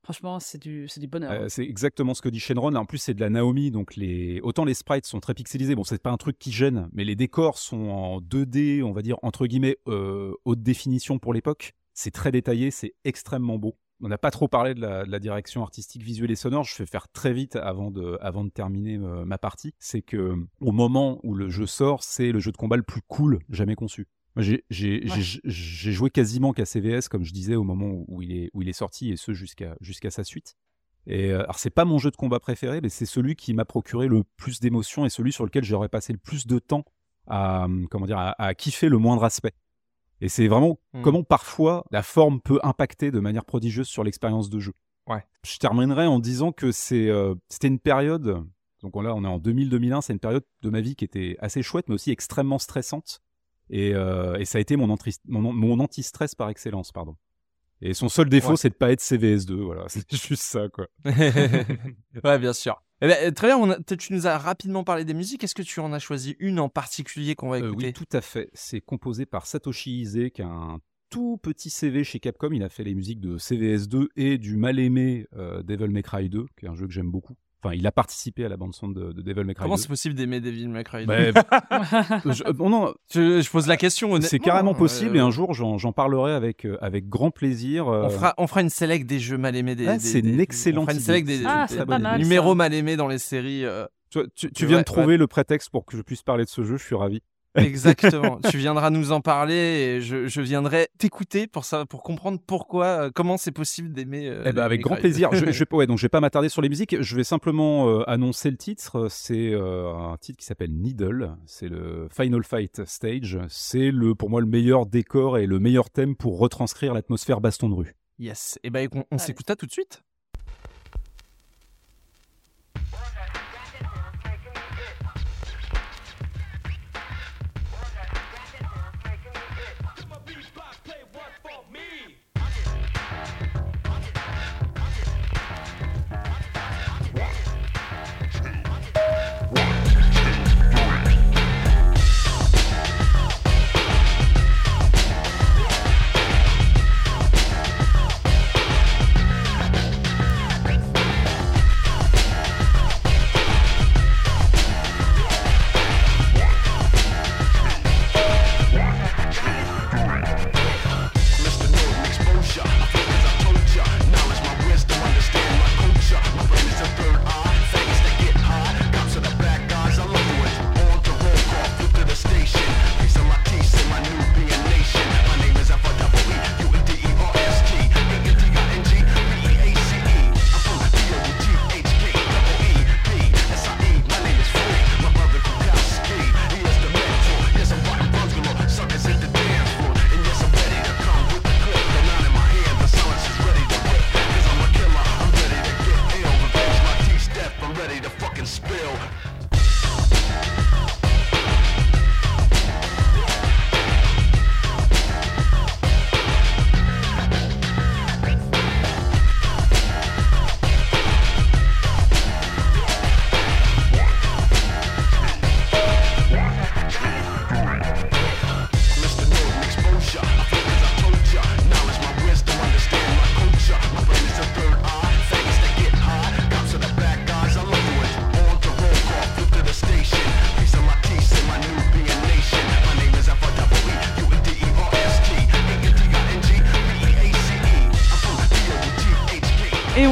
Franchement, c'est du, du bonheur. Euh, c'est exactement ce que dit Shenron. En plus, c'est de la Naomi, donc les... autant les sprites sont très pixelisés. Bon, c'est pas un truc qui gêne, mais les décors sont en 2D, on va dire entre guillemets euh, haute définition pour l'époque. C'est très détaillé, c'est extrêmement beau. On n'a pas trop parlé de la, de la direction artistique, visuelle et sonore. Je vais faire très vite avant de, avant de terminer euh, ma partie. C'est que au moment où le jeu sort, c'est le jeu de combat le plus cool jamais conçu. J'ai Ouais. joué quasiment qu'à CVS, comme je disais, au moment où, où il, est, où il est sorti, et ce jusqu'à jusqu'à sa suite. Et euh, alors c'est pas mon jeu de combat préféré, mais c'est celui qui m'a procuré le plus d'émotions et celui sur lequel j'aurais passé le plus de temps à hum, comment dire à, à kiffer le moindre aspect. Et c'est vraiment Hmm. comment parfois la forme peut impacter de manière prodigieuse sur l'expérience de jeu. Ouais. Je terminerai en disant que c'est euh, c'était une période donc là on est en 2000-2001, c'est une période de ma vie qui était assez chouette mais aussi extrêmement stressante. Et, euh, et ça a été mon, antri- mon, mon anti-stress par excellence, pardon. Et son seul défaut, Ouais. c'est de pas être CVS2, voilà, c'est juste ça, quoi. ouais, bien sûr. Eh ben, très bien, on a- tu nous as rapidement parlé des musiques. Est-ce que tu en as choisi une en particulier qu'on va Euh, écouter? oui, tout à fait. C'est composé par Satoshi Ise, qui a un tout petit CV chez Capcom. Il a fait les musiques de CVS2 et du mal aimé euh, Devil May Cry 2, qui est un jeu que j'aime beaucoup. Enfin, il a participé à la bande son de, de Devil May Cry Comment 2. c'est possible d'aimer Devil May Cry Bah, je- non, je, je pose la question honnêtement. c'est carrément possible Euh, et un jour j'en j'en parlerai avec, euh, avec grand plaisir. euh, On fera, on fera une select des jeux mal aimés. Des, Ouais, des- c'est des- une on excellente fera une idée. select des, Ah, mal, numéros ça. mal aimés dans les séries. euh, Tu, tu- tu Ouais, viens de ouais. trouver le prétexte pour que je puisse parler de ce jeu, je suis ravi. Exactement. tu viendras nous en parler et je, je viendrai t'écouter pour ça, pour comprendre pourquoi, euh, comment c'est possible d'aimer. euh, Eh ben, avec grand plaisir. je, je, vais- ouais, donc je vais pas m'attarder sur les musiques. Je vais simplement euh, annoncer le titre. C'est euh, un titre qui s'appelle Needle. C'est le Final Fight Stage. C'est le, pour moi, le meilleur décor et le meilleur thème pour retranscrire l'atmosphère baston de rue. Yes. Et ben, on, on Allez. s'écoute ça tout de suite.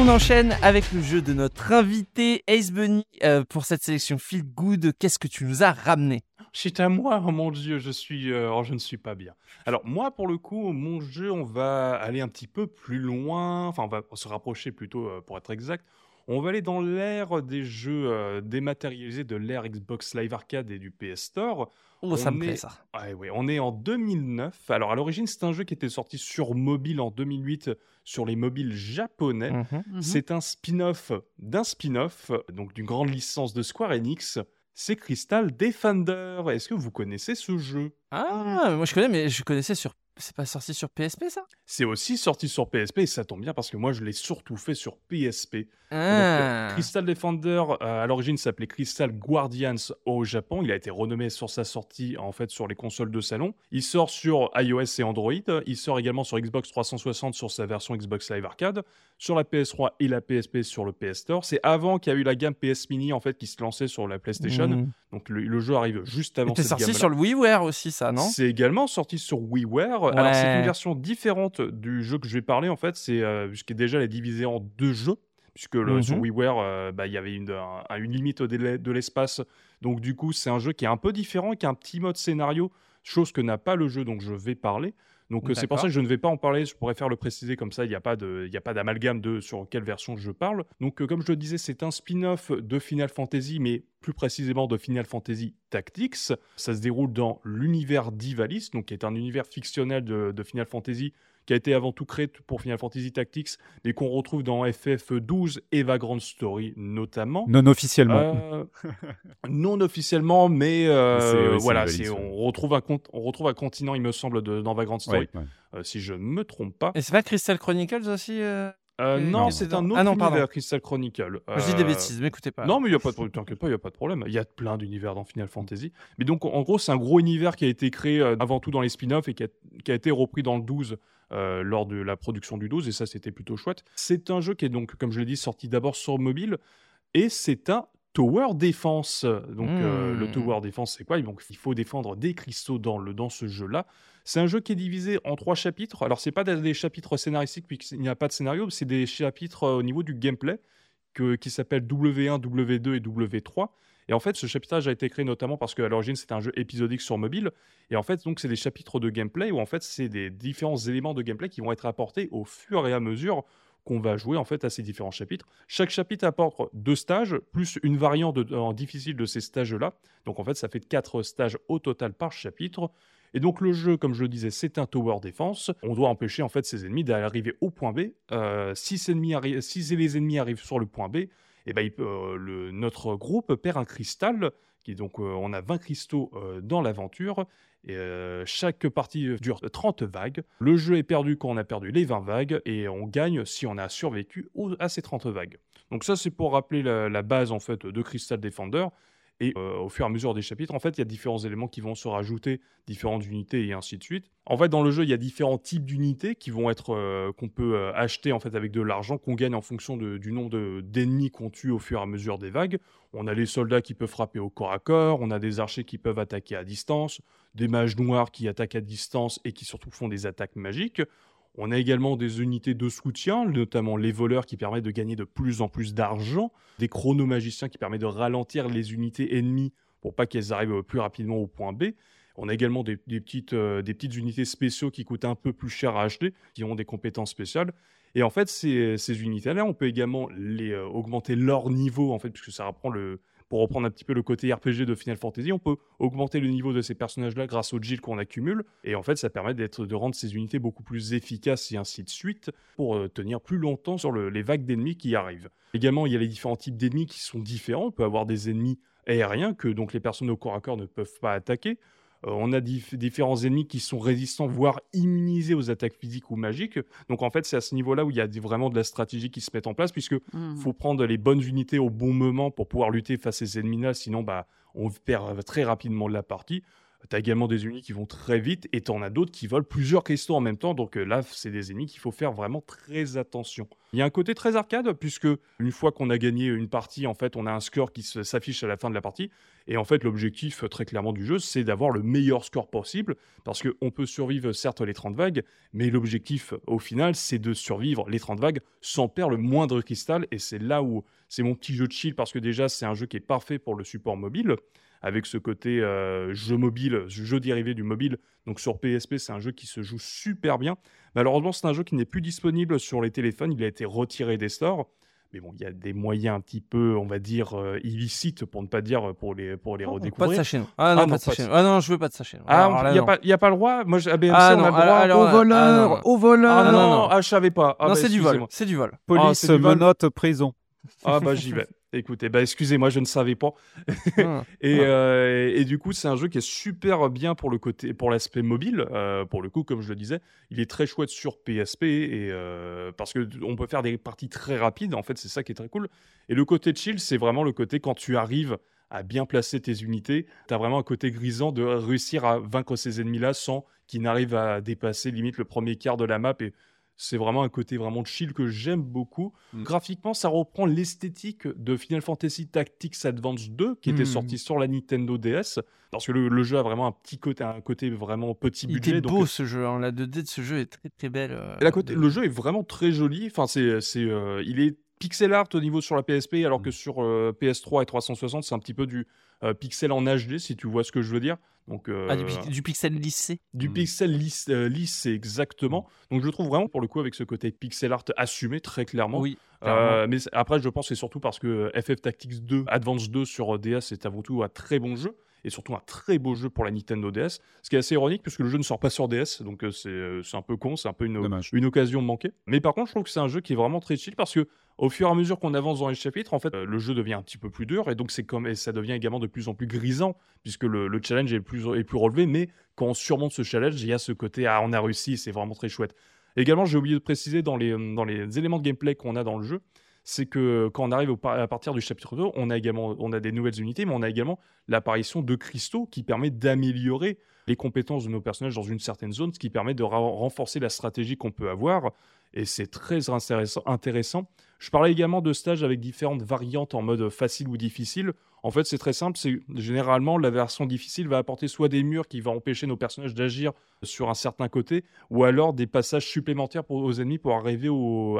On enchaîne avec le jeu de notre invité Ace Bunny euh, pour cette sélection Feel Good. Qu'est-ce que tu nous as ramené? C'est à moi, oh mon dieu, je suis, euh, oh, je ne suis pas bien. Alors moi, pour le coup, mon jeu, on va aller un petit peu plus loin, enfin on va se rapprocher plutôt, euh, pour être exact. On va aller dans l'ère des jeux dématérialisés de l'ère Xbox Live Arcade et du PS Store. Oh, ça On me plaît est- ça. Ouais, on est en 2009. Alors à l'origine, c'est un jeu qui était sorti sur mobile en 2008 sur les mobiles japonais. Mhm. Mhm. C'est un spin-off d'un spin-off, donc d'une grande licence de Square Enix. C'est Crystal Defender. Est-ce que vous connaissez ce jeu? Ah, moi je connais, mais je connaissais sur. C'est pas sorti sur PSP ça? C'est aussi sorti sur PSP et ça tombe bien parce que moi je l'ai surtout fait sur PSP. Ah. Crystal Defender, euh, à l'origine, s'appelait Crystal Guardians au Japon. Il a été renommé sur sa sortie, en fait, sur les consoles de salon. Il sort sur iOS et Android. Il sort également sur Xbox 360 sur sa version Xbox Live Arcade, sur la PS3 et la PSP sur le PS Store. C'est avant qu'il y a eu la gamme PS Mini, en fait, qui se lançait sur la PlayStation. Mhm. Donc le, le jeu arrive juste avant C'était sorti sur le WiiWare aussi, ça, non? C'est également sorti sur WiiWare. Alors c'est Ouais. une version différente du jeu que je vais parler en fait. C'est euh, déjà elle est divisée en deux jeux. Puisque le, sur Mhm. WiiWare, euh, bah, il y avait une, un- une limite au délai de l'espace. Donc du coup, c'est un jeu qui est un peu différent, qui a un petit mode scénario, chose que n'a pas le jeu dont je vais parler. Donc euh, c'est pour ça que je ne vais pas en parler. Je pourrais faire le préciser comme ça. Il n'y a pas de, il y a pas d'amalgame de sur quelle version je parle. Donc euh, comme je le disais, c'est un spin-off de Final Fantasy, mais plus précisément de Final Fantasy Tactics. Ça se déroule dans l'univers d'Ivalice, donc qui est un univers fictionnel de, de Final Fantasy qui a été avant tout créé pour Final Fantasy Tactics, mais qu'on retrouve dans FF12 et Vagrant Story notamment. Non officiellement. Euh, non officiellement, mais euh, oui, voilà, on, retrouve un, on retrouve un continent, il me semble, de, dans Vagrant Story, Ouais, ouais. euh, si je ne me trompe pas. Et c'est pas Crystal Chronicles aussi euh Euh, non, non, c'est un autre Ah non, pardon. univers, Crystal Chronicle. Je dis des Euh, bêtises, m'écoutez pas. Non, mais il y a pas de t'inquiète pas, il y a pas de problème. Il y a plein d'univers dans Final Fantasy. Mais donc, en gros, c'est un gros univers qui a été créé euh, avant tout dans les spin-offs et qui a, qui a été repris dans le 12 euh, lors de la production du 12. Et ça, c'était plutôt chouette. C'est un jeu qui est donc, comme je l'ai dit, sorti d'abord sur mobile et c'est un tower defense. Donc, euh, Hmm. le tower defense, c'est quoi? Donc, il faut défendre des cristaux dans, le, dans ce jeu-là. C'est un jeu qui est divisé en trois chapitres. Alors, c'est pas des, chapitres scénaristiques puisqu'il n'y a pas de scénario, c'est des chapitres euh, au niveau du gameplay que- qui s'appelle W1, W2 et W3. Et en fait, ce chapitrage a été créé notamment parce qu'à l'origine, c'était un jeu épisodique sur mobile. Et en fait, donc, c'est des chapitres de gameplay où en fait, c'est des différents éléments de gameplay qui vont être apportés au fur et à mesure qu'on va jouer en fait à ces différents chapitres. Chaque chapitre apporte deux stages plus une variante de- en difficile de ces stages-là. Donc en fait, ça fait quatre stages au total par chapitre. Et donc le jeu, comme je le disais, c'est un tower defense. On doit empêcher en fait ses ennemis d'arriver au point B. Euh, ennemis si les ennemis arrivent sur le point B, et ben, il peut- euh, notre groupe perd un cristal. Qui, donc euh, on a 20 cristaux euh, dans l'aventure. Et chaque partie dure 30 vagues. Le jeu est perdu quand on a perdu les 20 vagues et on gagne si on a survécu à ces 30 vagues. Donc ça c'est pour rappeler la, la base en fait de Crystal Defender. Et euh, au fur et à mesure des chapitres, en fait, il y a différents éléments qui vont se rajouter, différentes unités et ainsi de suite. En fait, dans le jeu, il y a différents types d'unités qui euh, qu'on peut euh, acheter avec de l'argent qu'on gagne en fonction du nombre de- d'ennemis qu'on tue au fur et à mesure des vagues. On a les soldats qui peuvent frapper au corps à corps, on a des archers qui peuvent attaquer à distance, des mages noirs qui attaquent à distance et qui surtout font des attaques magiques. On a également des unités de soutien, notamment les voleurs qui permettent de gagner de plus en plus d'argent, des chronomagiciens qui permettent de ralentir les unités ennemies pour pas qu'elles arrivent plus rapidement au point B. On a également des, euh, petites unités spéciaux qui coûtent un peu plus cher à acheter, qui ont des compétences spéciales. Et en fait, ces, ces unités-là, on peut également les, euh, augmenter leur niveau, en fait, puisque ça reprend le, pour reprendre un petit peu le côté RPG de Final Fantasy, on peut augmenter le niveau de ces personnages-là grâce au Jill qu'on accumule. Et en fait, ça permet d'être, de rendre ces unités beaucoup plus efficaces et ainsi de suite pour euh, tenir plus longtemps sur le- les vagues d'ennemis qui arrivent. Également, il y a les différents types d'ennemis qui sont différents. On peut avoir des ennemis aériens que donc les personnes au corps à corps ne peuvent pas attaquer. Euh, on a dif- différents ennemis qui sont résistants, voire immunisés aux attaques physiques ou magiques. Donc en fait, c'est à ce niveau-là où il y a vraiment de la stratégie qui se met en place, puisque Mhm. faut prendre les bonnes unités au bon moment pour pouvoir lutter face à ces ennemis-là, sinon bah, on perd très rapidement la partie. Tu as également des ennemis qui vont très vite et tu en as d'autres qui volent plusieurs cristaux en même temps. Donc euh, là, c'est des ennemis qu'il faut faire vraiment très attention. Il y a un côté très arcade puisque une fois qu'on a gagné une partie, en fait, on a un score qui s'affiche à la fin de la partie. Et en fait, l'objectif euh, très clairement du jeu, c'est d'avoir le meilleur score possible parce qu'on peut survivre certes les 30 vagues, mais l'objectif au final, c'est de survivre les 30 vagues sans perdre le moindre cristal. Et c'est là où c'est mon petit jeu de chill parce que déjà, c'est un jeu qui est parfait pour le support mobile avec ce côté euh, jeu mobile, jeu dérivé du mobile. Donc sur PSP, c'est un jeu qui se joue super bien. Malheureusement, c'est un jeu qui n'est plus disponible sur les téléphones. Il a été retiré des stores. Mais bon, il y a des moyens un petit peu, on va dire, euh, illicites, pour ne pas dire euh, pour les, pour les Pas de redécouvrir. sa chaîne. Ah non, Ah pas non, de sa pas chaîne. Ah non, je veux pas de sa chaîne. Ah, il n'y a, pas- y a pas le droit Moi, à BMC, Ah on non, a le droit. alors- Au ah, voleur, au voleur. Ah, Ah, non, non, non. ah, je savais pas. Ah, non, bah, c'est du vol. C'est du vol. Ah, Police, menottes, prison. Ah bah j'y vais. Écoutez, bah excusez-moi, je ne savais pas. Ah. Et, Ah. euh, et du coup, c'est un jeu qui est super bien pour le côté, pour l'aspect mobile. Euh, pour le coup, comme je le disais, il est très chouette sur PSP et euh, parce que on peut faire des parties très rapides. En fait, c'est ça qui est très cool. Et le côté chill, c'est vraiment le côté quand tu arrives à bien placer tes unités, tu as vraiment un côté grisant de réussir à vaincre ces ennemis-là sans qu'ils n'arrivent à dépasser limite le premier quart de la map. Et c'est vraiment un côté vraiment chill que j'aime beaucoup. Mm. Graphiquement, ça reprend l'esthétique de Final Fantasy Tactics Advance 2 qui était Mm. sorti sur la Nintendo DS. Parce que le, le jeu a vraiment un petit côté, un côté vraiment petit Il budget. donc, beau ce jeu. hein. La 2D de ce jeu est très très belle. euh, et la côté- le jeu est vraiment très joli. Enfin, c'est, c'est, euh, il est pixel art au niveau sur la PSP, alors que sur euh, PS3 et 360, c'est un petit peu du euh, pixel en HD, si tu vois ce que je veux dire. Donc, Ah, du, euh, du pixel lissé. du Mm. pixel lisse, euh, lisse, c'est exactement. Donc, je le trouve vraiment, pour le coup, avec ce côté pixel art assumé, très clairement. Oui. Euh, mais après, je pense que c'est surtout parce que FF Tactics 2, Advance 2 sur DS est avant tout un très bon jeu. Et surtout un très beau jeu pour la Nintendo DS. Ce qui est assez ironique puisque le jeu ne sort pas sur DS. Donc euh, c'est euh, c'est un peu con, c'est un peu une, Dommage. une occasion manquée. Mais par contre, je trouve que c'est un jeu qui est vraiment très chill parce que au fur et à mesure qu'on avance dans les chapitres, en fait, euh, le jeu devient un petit peu plus dur et donc c'est comme et ça devient également de plus en plus grisant puisque le, le challenge est plus, est plus relevé. Mais quand on surmonte ce challenge, il y a ce côté ah on a réussi, c'est vraiment très chouette. Également, j'ai oublié de préciser dans les, dans les éléments de gameplay qu'on a dans le jeu, c'est que quand on arrive à partir du chapitre 2, on a également on a des nouvelles unités, mais on a également l'apparition de cristaux qui permet d'améliorer les compétences de nos personnages dans une certaine zone, ce qui permet de renforcer la stratégie qu'on peut avoir. Et c'est très intéressant. Je parlais également de stages avec différentes variantes en mode facile ou difficile. En fait, c'est très simple. Généralement la version difficile va apporter soit des murs qui vont empêcher nos personnages d'agir sur un certain côté, ou alors des passages supplémentaires pour, aux ennemis pour arriver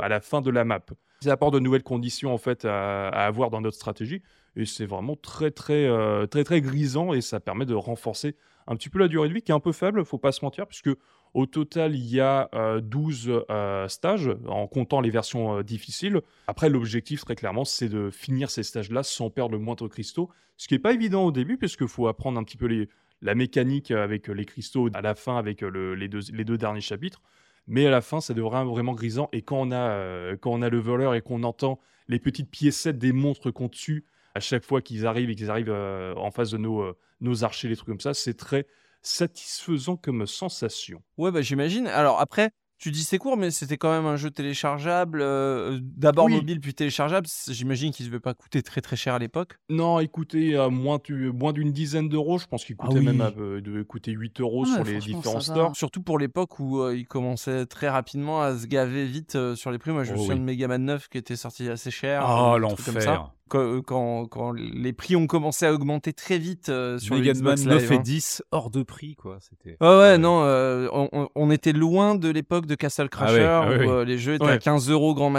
à la fin de la map. Apporte de nouvelles conditions en fait à, avoir dans notre stratégie, et c'est vraiment très très euh, très très grisant et ça permet de renforcer un petit peu la durée de vie qui est un peu faible, faut pas se mentir, puisque au total il y a euh, 12 euh, stages en comptant les versions euh, difficiles. Après l'objectif très clairement c'est de finir ces stages-là sans perdre le moindre cristaux, ce qui est pas évident au début puisque faut apprendre un petit peu les, la mécanique avec les cristaux à la fin avec le- les, deux, les deux derniers chapitres. Mais à la fin, ça devient vraiment grisant. Et quand on a, euh, quand on a le voleur et qu'on entend les petites piécettes des montres qu'on tue à chaque fois qu'ils arrivent et qu'ils arrivent euh, en face de nos, euh, nos archers, les trucs comme ça, c'est très satisfaisant comme sensation. Ouais, bah j'imagine. Alors après, tu dis c'est court, mais c'était quand même un jeu téléchargeable. euh, D'abord Oui. mobile, puis téléchargeable. J'imagine qu'il ne devait pas coûter très très cher à l'époque. Non, à moins, tu- moins d'une dizaine d'euros, je pense qu'il Ah coûtait oui. même à, euh, devait coûter 8 euros Ouais, sur les différents stores. Surtout pour l'époque où euh, il commençait très rapidement à se gaver vite euh, sur les prix. Moi, je me Oh souviens oui. de Mega Man 9 qui était sorti assez cher. Oh, euh, l'enfer. Quand, euh, quand, quand les prix ont commencé à augmenter très vite euh, sur Mega le Man Xbox 9 Live, et hein. 10 hors de prix, quoi. C'était. Ouais, ouais, Ouais. non, euh, on, était loin de l'époque de Castle Crasher ouais, ah où oui. euh, les jeux étaient à Ouais. 15 euros grand,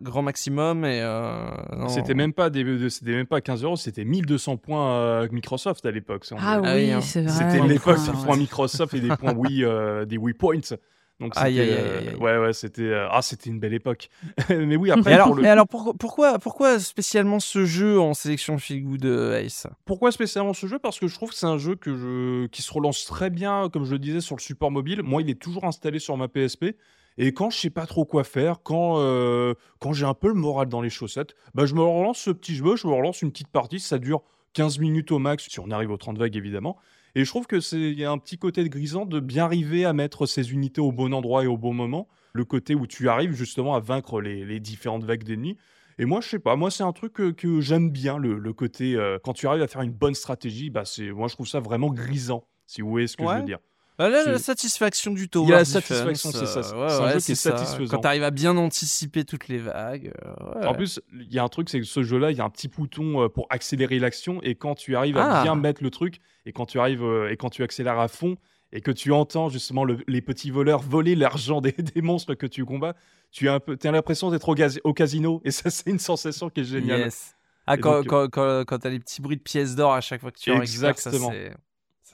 grand maximum et euh. C'était même pas des, de- c'était même pas 15 euros, c'était 1200 points euh, Microsoft à l'époque. Ah. Ah oui, hein. c'est vrai. C'était l'époque ouais. points Microsoft et des points Wii, euh, des Wii Points. Donc Aïe, aïe, aïe, euh, aïe, aïe. ouais, ouais, c'était, euh, ah, c'était une belle époque. Mais oui, après, Et alors, pour le- et alors pourquoi, pourquoi, pourquoi spécialement ce jeu en sélection Feel Good euh, Ace? Pourquoi spécialement ce jeu? Parce que je trouve que c'est un jeu que je... qui se relance très bien, comme je le disais, sur le support mobile. Moi, il est toujours installé sur ma PSP. Et quand je sais pas trop quoi faire, quand, euh, quand j'ai un peu le moral dans les chaussettes, bah, je me relance ce petit jeu, je me relance une petite partie, ça dure 15 minutes au max, si on arrive aux 30 vagues évidemment. Et je trouve que c'est il y a un petit côté de grisant de bien arriver à mettre ces unités au bon endroit et au bon moment. Le côté où tu arrives justement à vaincre les, les différentes vagues d'ennemis. Et moi, je sais pas, moi c'est un truc que, que j'aime bien, le, le côté euh, quand tu arrives à faire une bonne stratégie, bah c'est, moi je trouve ça vraiment grisant. si vous voyez ce que je veux dire. Ah, là, la satisfaction du tower Il y a la defense, satisfaction, c'est ça, c'est- ouais, c'est un ouais, jeu qui est ça. satisfaisant. Quand tu arrives à bien anticiper toutes les vagues. euh, ouais. En plus, il y a un truc, c'est que ce jeu-là, il y a un petit bouton euh, pour accélérer l'action, et quand tu arrives à Ah. bien mettre le truc, et quand tu arrives euh, et quand tu accélères à fond, et que tu entends justement le- les petits voleurs voler l'argent des, des monstres que tu combats, tu as un peu, as l'impression d'être au, casino, et ça, c'est une sensation qui est géniale. Yes. Ah, Et quand, donc, quand, quand, quand t'as les petits bruits de pièces d'or à chaque fois que tu en récupères, Exactement. c'est- ça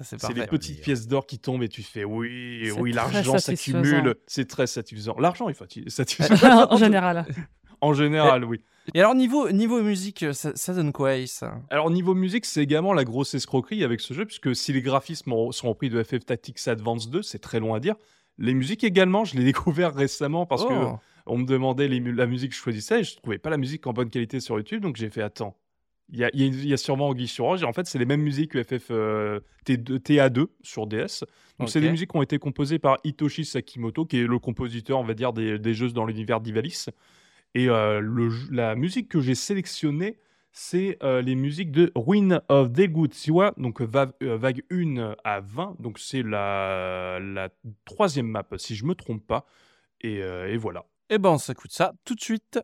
c'est les petites pièces d'or qui tombent et tu fais oui, oui, l'argent s'accumule. C'est très satisfaisant. L'argent est satisfaisant. en général. en général, oui. Et alors, niveau, niveau musique, ça, ça donne quoi, Ace? Alors, niveau musique, c'est également la grosse escroquerie avec ce jeu, puisque si les graphismes ont- sont repris de FF Tactics Advance 2, c'est très long à dire. Les musiques également, je l'ai découvert récemment parce que Oh. on me demandait les la musique que je choisissais et je trouvais pas la musique en bonne qualité sur YouTube, donc j'ai fait attends. Il y a, y a- y a sûrement Anguille sur. Et En fait, c'est les mêmes musiques que FF euh, T2 TA2 sur DS. Donc, c'est des musiques qui ont été composées par Hitoshi Sakimoto, qui est le compositeur, on va dire, des, des jeux dans l'univers d'Ivalice. Et euh, le la musique que j'ai sélectionnée, c'est euh, les musiques de Ruin of Degut Siwa, donc va- euh, vague 1 à 20. Donc, c'est la, la troisième map, si je me trompe pas. Et, et voilà. Eh ben, on s'écoute ça tout de suite.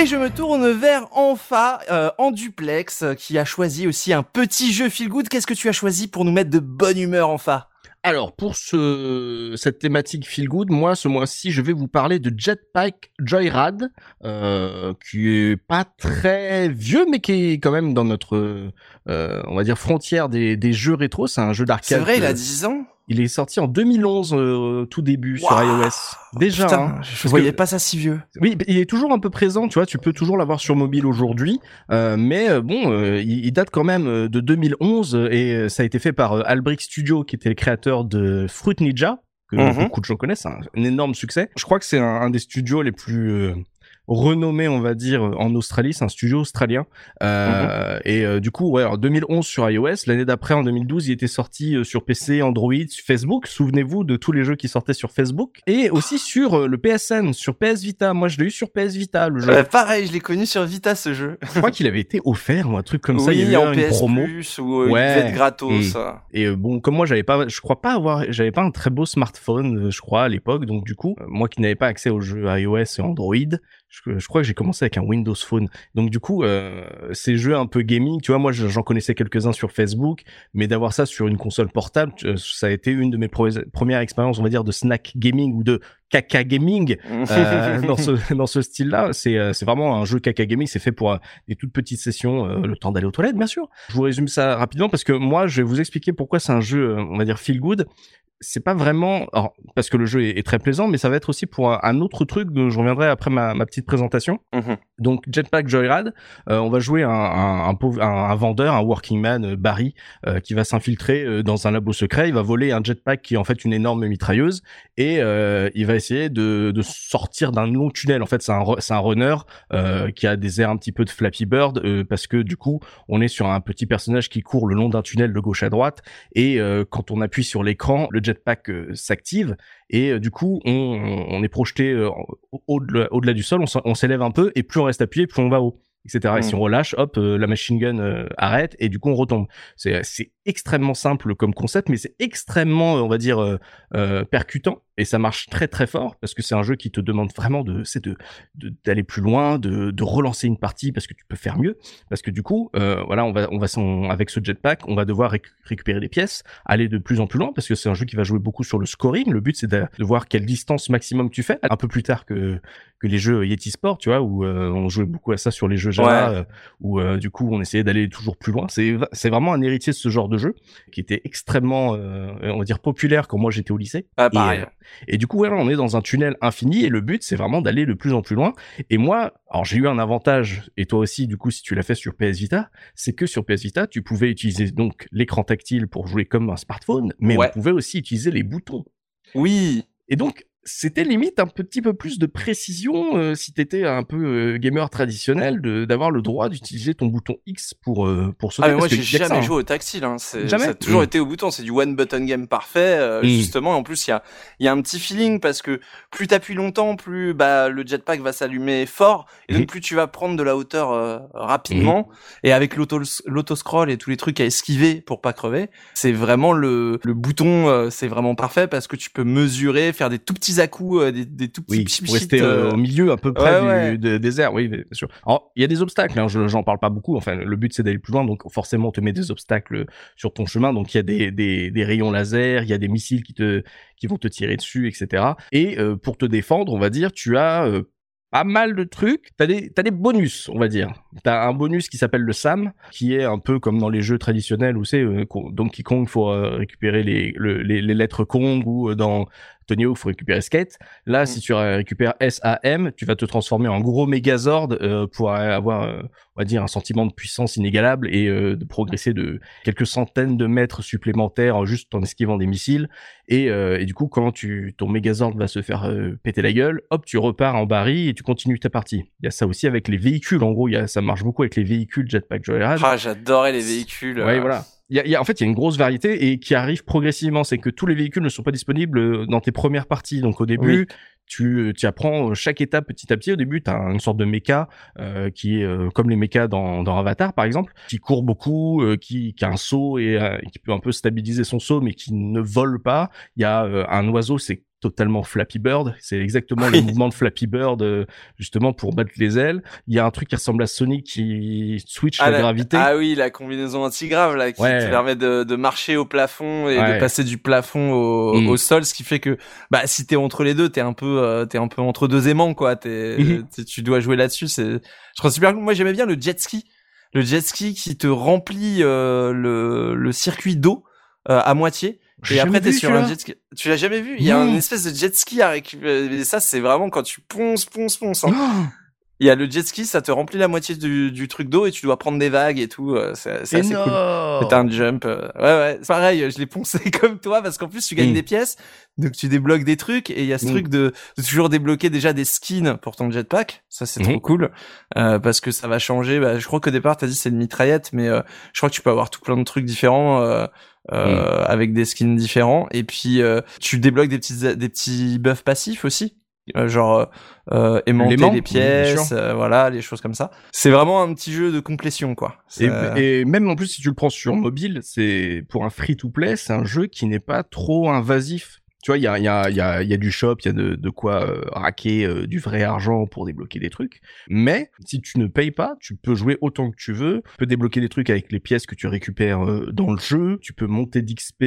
Et je me tourne vers Enfa, euh, en duplex, qui a choisi aussi un petit jeu feel good. Qu'est-ce que tu as choisi pour nous mettre de bonne humeur, Enfa Alors, pour ce, cette thématique feel good, moi, ce mois-ci, je vais vous parler de Jetpack Joyride, euh, qui est pas très vieux, mais qui est quand même dans notre, euh, on va dire, frontière des, des jeux rétro. C'est un jeu d'arcade. C'est vrai, il a euh, 10 ans Il est sorti en 2011, euh, tout début, sur iOS. Déjà, Putain, hein. je voyais que- pas ça si vieux. Oui, il est toujours un peu présent, tu vois, tu peux toujours l'avoir sur mobile aujourd'hui, euh, mais euh, bon, euh, il, il date quand même euh, de 2011 euh, et euh, ça a été fait par Albrick Studio, qui était le créateur de Fruit Ninja, que Mhm. beaucoup de gens connaissent, un, un énorme succès. Je crois que c'est un, un des studios les plus renommés, on va dire, en Australie, c'est un studio australien. Euh, Et euh, du coup, ouais, en 2011 sur iOS, l'année d'après, en 2012, il était sorti euh, sur PC, Android, Facebook. Souvenez-vous de tous les jeux qui sortaient sur Facebook. Et aussi sur euh, le PSN, sur PS Vita. Moi, je l'ai eu sur PS Vita, le jeu. Euh, pareil, je l'ai connu sur Vita ce jeu. Je crois qu'il avait été offert ou un truc comme ça. Il y a eu en une PS promo. Plus ou euh, Ouais, gratos. Et euh, bon, comme moi, j'avais pas, je crois pas avoir, j'avais pas un très beau smartphone, je crois, à l'époque. Donc du coup, moi qui n'avais pas accès aux jeux iOS et Android, je, je crois que j'ai commencé avec un Windows Phone. Donc du coup, euh, ces jeux un peu gaming, tu vois, moi j'en connaissais quelques-uns sur Facebook, mais d'avoir ça sur une console portable, euh, ça a été une de mes premières expériences, on va dire, de snack gaming ou de caca gaming euh, dans ce dans ce style-là. C'est euh, c'est vraiment un jeu caca gaming. C'est fait pour euh, des toutes petites sessions, euh, le temps d'aller aux toilettes, bien sûr. Je vous résume ça rapidement parce que moi, je vais vous expliquer pourquoi c'est un jeu, on va dire feel good c'est pas vraiment alors, parce que le jeu est, est, très plaisant, mais ça va être aussi pour un, un autre truc dont je reviendrai après ma, ma petite présentation. Mhm. Donc Jetpack Joyride, on va jouer un, un, un, pauvre, un, vendeur, un working man, Barry, qui va s'infiltrer dans un labo secret. Il va voler un jetpack qui est en fait une énorme mitrailleuse et il va essayer de, de sortir d'un long tunnel. En fait, c'est un, c'est un runner qui a des airs un petit peu de Flappy Bird parce que du coup, on est sur un petit personnage qui court le long d'un tunnel de gauche à droite et quand on appuie sur l'écran, le jetpack euh, s'active et euh, du coup on, on est projeté euh, au-delà au du sol, on s'élève un peu et plus on reste appuyé, plus on va haut etc. Et si Mm. on relâche, hop, euh, la machine gun euh, arrête et du coup on retombe. C'est extrêmement simple comme concept, mais c'est extrêmement, on va dire, euh, euh, percutant et ça marche très très fort parce que c'est un jeu qui te demande vraiment de c'est de d'aller plus loin, de, de relancer une partie parce que tu peux faire mieux. Parce que du coup, euh, voilà, on va on va avec ce jetpack, on va devoir réc- récupérer des pièces, aller de plus en plus loin parce que c'est un jeu qui va jouer beaucoup sur le scoring. Le but c'est de, de voir quelle distance maximum tu fais. Un peu plus tard que que les jeux Yeti Sport, tu vois, où euh, on jouait beaucoup à ça sur les jeux Java, Ouais. euh, où du coup on essayait d'aller toujours plus loin. C'est c'est vraiment un héritier de ce genre de jeu qui était extrêmement, euh, on va dire, populaire quand moi j'étais au lycée. Ah, Et, pareil. euh, Et, du coup, voilà, on est dans un tunnel infini et le but c'est vraiment d'aller de plus en plus loin. Et moi, alors j'ai eu un avantage et toi aussi, du coup, si tu l'as fait sur PS Vita, c'est que sur PS Vita, tu pouvais utiliser donc l'écran tactile pour jouer comme un smartphone, mais Ouais. on pouvait aussi utiliser les boutons. Oui. Et donc, c'était limite un petit peu plus de précision euh, si t'étais un peu euh, gamer traditionnel de d'avoir le droit d'utiliser ton bouton X pour euh, pour sauter. Ah mais moi j'ai que ça, jamais hein. joué au tactile, hein. c'est- Jamais? ça a toujours Mm. été au bouton, c'est du one button game parfait euh, Mm. justement. Et en plus il y a il y a un petit feeling parce que plus t'appuies longtemps, plus bah le jetpack va s'allumer fort et donc Mhm. plus tu vas prendre de la hauteur euh, rapidement. Et avec l'auto l'auto scroll et tous les trucs à esquiver pour pas crever, c'est vraiment le le bouton, euh, c'est vraiment parfait parce que tu peux mesurer, faire des tout petits à coups, euh, des, des tout petits Oui, pour rester euh, euh, au milieu à peu près ouais, du, de- des airs, oui, bien sûr. Alors, il y a des obstacles, hein, je j'en parle pas beaucoup, enfin, le but c'est d'aller plus loin, donc forcément on te met des obstacles sur ton chemin, donc il y a des, des, des rayons laser, il y a des missiles qui te qui vont te tirer dessus, etc. Et euh, pour te défendre, on va dire, tu as euh, pas mal de trucs. T'as des, t'as des bonus, on va dire. T'as un bonus qui s'appelle le SAM, qui est un peu comme dans les jeux traditionnels où c'est euh, Donkey Kong, faut euh, récupérer les, le- les, les lettres Kong ou dans Tony Hawk, faut récupérer Skate. Là, Mm. si tu récupères SAM, tu vas te transformer en gros Megazord euh, pour avoir, euh, on va dire, un sentiment de puissance inégalable et euh, de progresser de quelques centaines de mètres supplémentaires en juste en esquivant des missiles. Et, euh, et du coup, quand tu, ton Megazord va se faire péter la gueule, hop, tu repars en baril et tu continues ta partie. Il y a ça aussi avec les véhicules. En gros, y a, ça marche beaucoup avec les véhicules Jetpack Joyride. Ah j'adorais les véhicules. Ouais, voilà. Il y a, y a- en fait, il y a une grosse variété et qui arrive progressivement. C'est que tous les véhicules ne sont pas disponibles euh, dans tes premières parties. Donc au début, tu, tu apprends chaque étape petit à petit. Au début, tu as une sorte de méca euh, qui est euh, comme les mécas dans, dans Avatar, par exemple, qui court beaucoup, euh, qui, qui a un saut et euh, qui peut un peu stabiliser son saut, mais qui ne vole pas. Il y a euh, un oiseau, c'est totalement Flappy Bird. C'est exactement le mouvement de Flappy Bird, euh, justement pour battre les ailes. Il y a un truc qui ressemble à Sonic qui switch Ah, la, la- gravité. Ah oui, la combinaison antigrave là qui Ouais. te permet de, de marcher au plafond et Ouais. de passer du plafond au, Mm. au sol, ce qui fait que bah si t'es entre les deux, t'es un peu euh, t'es un peu entre deux aimants quoi. T'es, Mhm. t'es- tu dois jouer là-dessus. C'est je trouve ça super. cool. Moi j'aimais bien le jet ski, le jet ski qui te remplit euh, le le circuit d'eau euh, à moitié. Et après, t'es sur un jet ski. Tu l'as jamais vu? Il y a une espèce de jet ski à récupérer. Et ça, c'est vraiment quand tu ponces, ponces, ponces. hein. Il y a le jet ski, ça te remplit la moitié du, du truc d'eau et tu dois prendre des vagues et tout. euh, C'est c'est assez cool. C'est un jump. euh, ouais, ouais. C'est pareil, je l'ai poncé comme toi parce qu'en plus, tu gagnes Mm. des pièces. Donc, tu débloques des trucs et il y a ce Mm. truc de, de toujours débloquer déjà des skins pour ton jetpack. Ça, c'est trop cool. Euh, parce que ça va changer. Bah, je crois qu'au départ, t'as dit c'est une mitraillette, mais euh, je crois que tu peux avoir tout plein de trucs différents. Euh, euh, avec des skins différents et puis euh, tu débloques des petits des petits buffs passifs aussi genre euh, aimanter L'aimant, les pièces euh, voilà les choses comme ça. C'est vraiment un petit jeu de complétion quoi. Et même en plus, si tu le prends sur mobile, c'est pour un free-to-play, c'est un jeu qui n'est pas trop invasif. Tu vois, il y a, du shop, il y a de, quoi euh, raquer euh, du vrai argent pour débloquer des trucs. Mais si tu ne payes pas, tu peux jouer autant que tu veux. Tu peux débloquer des trucs avec les pièces que tu récupères euh, dans le jeu. Tu peux monter d'XP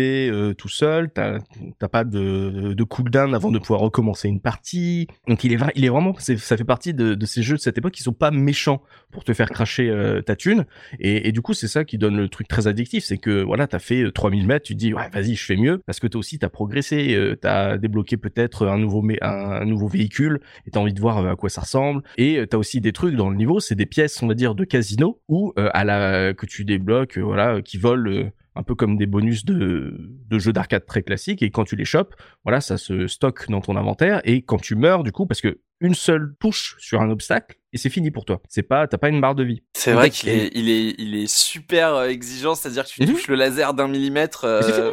tout seul. T'as pas de, de cooldown avant de pouvoir recommencer une partie. Donc il est, vraiment, ça fait partie de, ces jeux de cette époque qui sont pas méchants pour te faire cracher ta thune. Et, et du coup, c'est ça qui donne le truc très addictif. C'est que voilà, t'as fait 3000 mètres, tu te dis ouais, vas-y, je fais mieux parce que toi aussi t'as progressé euh, t'as débloqué peut-être un nouveau un, nouveau véhicule et t'as envie de voir euh, à quoi ça ressemble et euh, t'as aussi des trucs dans le niveau c'est des pièces on va dire de casino ou à la que tu débloques voilà qui volent un peu comme des bonus de, de jeux d'arcade très classiques et quand tu les chopes voilà ça se stocke dans ton inventaire et quand tu meurs du coup parce que une seule touche sur un obstacle et c'est fini pour toi. C'est pas, t'as pas une barre de vie. C'est vrai qu'il est, il est, il est super exigeant, c'est-à-dire que tu mhm. touches le laser d'un millimètre,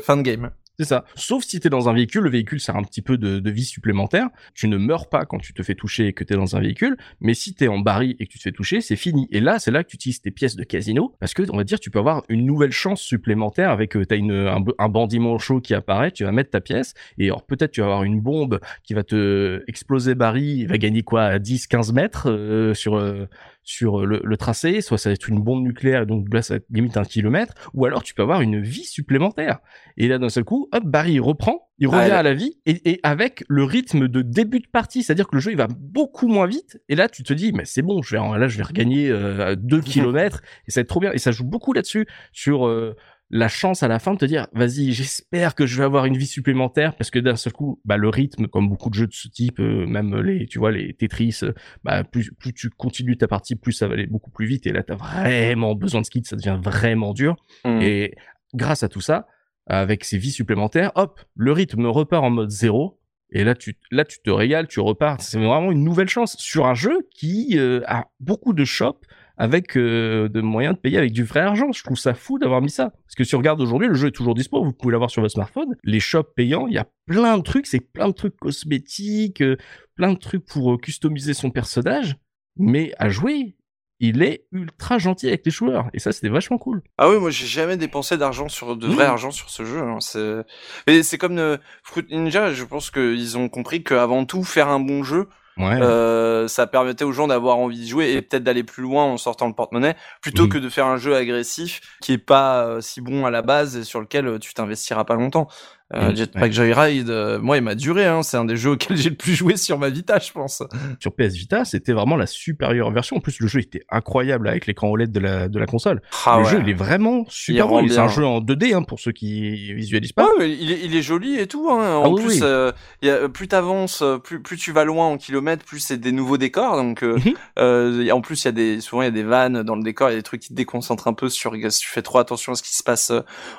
fin de game. C'est ça. Sauf si t'es dans un véhicule, le véhicule sert un petit peu de, vie supplémentaire. Tu ne meurs pas quand tu te fais toucher et que t'es dans un véhicule, mais si t'es en baril et que tu te fais toucher, c'est fini. Et là, c'est là que tu utilises tes pièces de casino, parce que on va dire, tu peux avoir une nouvelle chance supplémentaire avec euh, t'as une un, un bandit manchot qui apparaît, tu vas mettre ta pièce, et alors peut-être tu vas avoir une bombe qui va te exploser baril, il va gagner quoi, à 10, 15 mètres euh, sur euh, sur le, le, tracé, soit ça va être une bombe nucléaire, donc là ça limite un kilomètre, ou alors tu peux avoir une vie supplémentaire. Et là d'un seul coup, hop, Barry il reprend, il revient à la vie, et, et, avec le rythme de début de partie, c'est-à-dire que le jeu il va beaucoup moins vite, et là tu te dis, mais c'est bon, je vais, là je vais regagner euh, 2 kilomètres, et ça va être trop bien, et ça joue beaucoup là-dessus, sur... Euh, la chance à la fin de te dire vas-y j'espère que je vais avoir une vie supplémentaire parce que d'un seul coup bah le rythme comme beaucoup de jeux de ce type euh, même les tu vois les Tetris euh, bah plus plus tu continues ta partie plus ça va aller beaucoup plus vite et là tu as vraiment besoin de skid ça devient vraiment dur mmh. et grâce à tout ça avec ces vies supplémentaires hop le rythme repart en mode zéro et là tu là tu te régales tu repars c'est vraiment une nouvelle chance sur un jeu qui euh, a beaucoup de shops avec euh, de moyens de payer avec du vrai argent. Je trouve ça fou d'avoir mis ça. Parce que si on regarde aujourd'hui, le jeu est toujours dispo, vous pouvez l'avoir sur votre smartphone. Les shops payants, il y a plein de trucs, c'est plein de trucs cosmétiques, euh, plein de trucs pour euh, customiser son personnage. Mais à jouer, il est ultra gentil avec les joueurs et ça c'était vachement cool. Ah oui, moi j'ai jamais dépensé d'argent sur de vrai mmh. argent sur ce jeu. Hein. C'est comme Fruit Ninja. Je pense qu'ils ont compris qu'avant tout faire un bon jeu, euh, ça permettait aux gens d'avoir envie de jouer et peut-être d'aller plus loin en sortant le porte-monnaie plutôt que de faire un jeu agressif qui est pas euh, si bon à la base et sur lequel euh, tu t'investiras pas longtemps. Euh, Jetpack Joyride, euh, moi, il m'a duré. Hein. C'est un des jeux auxquels j'ai le plus joué sur ma Vita, je pense. Sur PS Vita, c'était vraiment la supérieure version. En plus, le jeu était incroyable avec l'écran OLED de la, de la console. Ah le jeu, il est vraiment super beau. C'est un jeu en 2D hein, pour ceux qui visualisent pas. Ouais, il, est, il est joli et tout. Hein. En ah plus, euh, y a, plus t'avances, plus, plus tu vas loin en kilomètres, plus c'est des nouveaux décors. Donc, euh, en plus, il y a des, souvent il y a des vannes dans le décor. Il y a des trucs qui te déconcentrent un peu sur. Si tu fais trop attention à ce qui se passe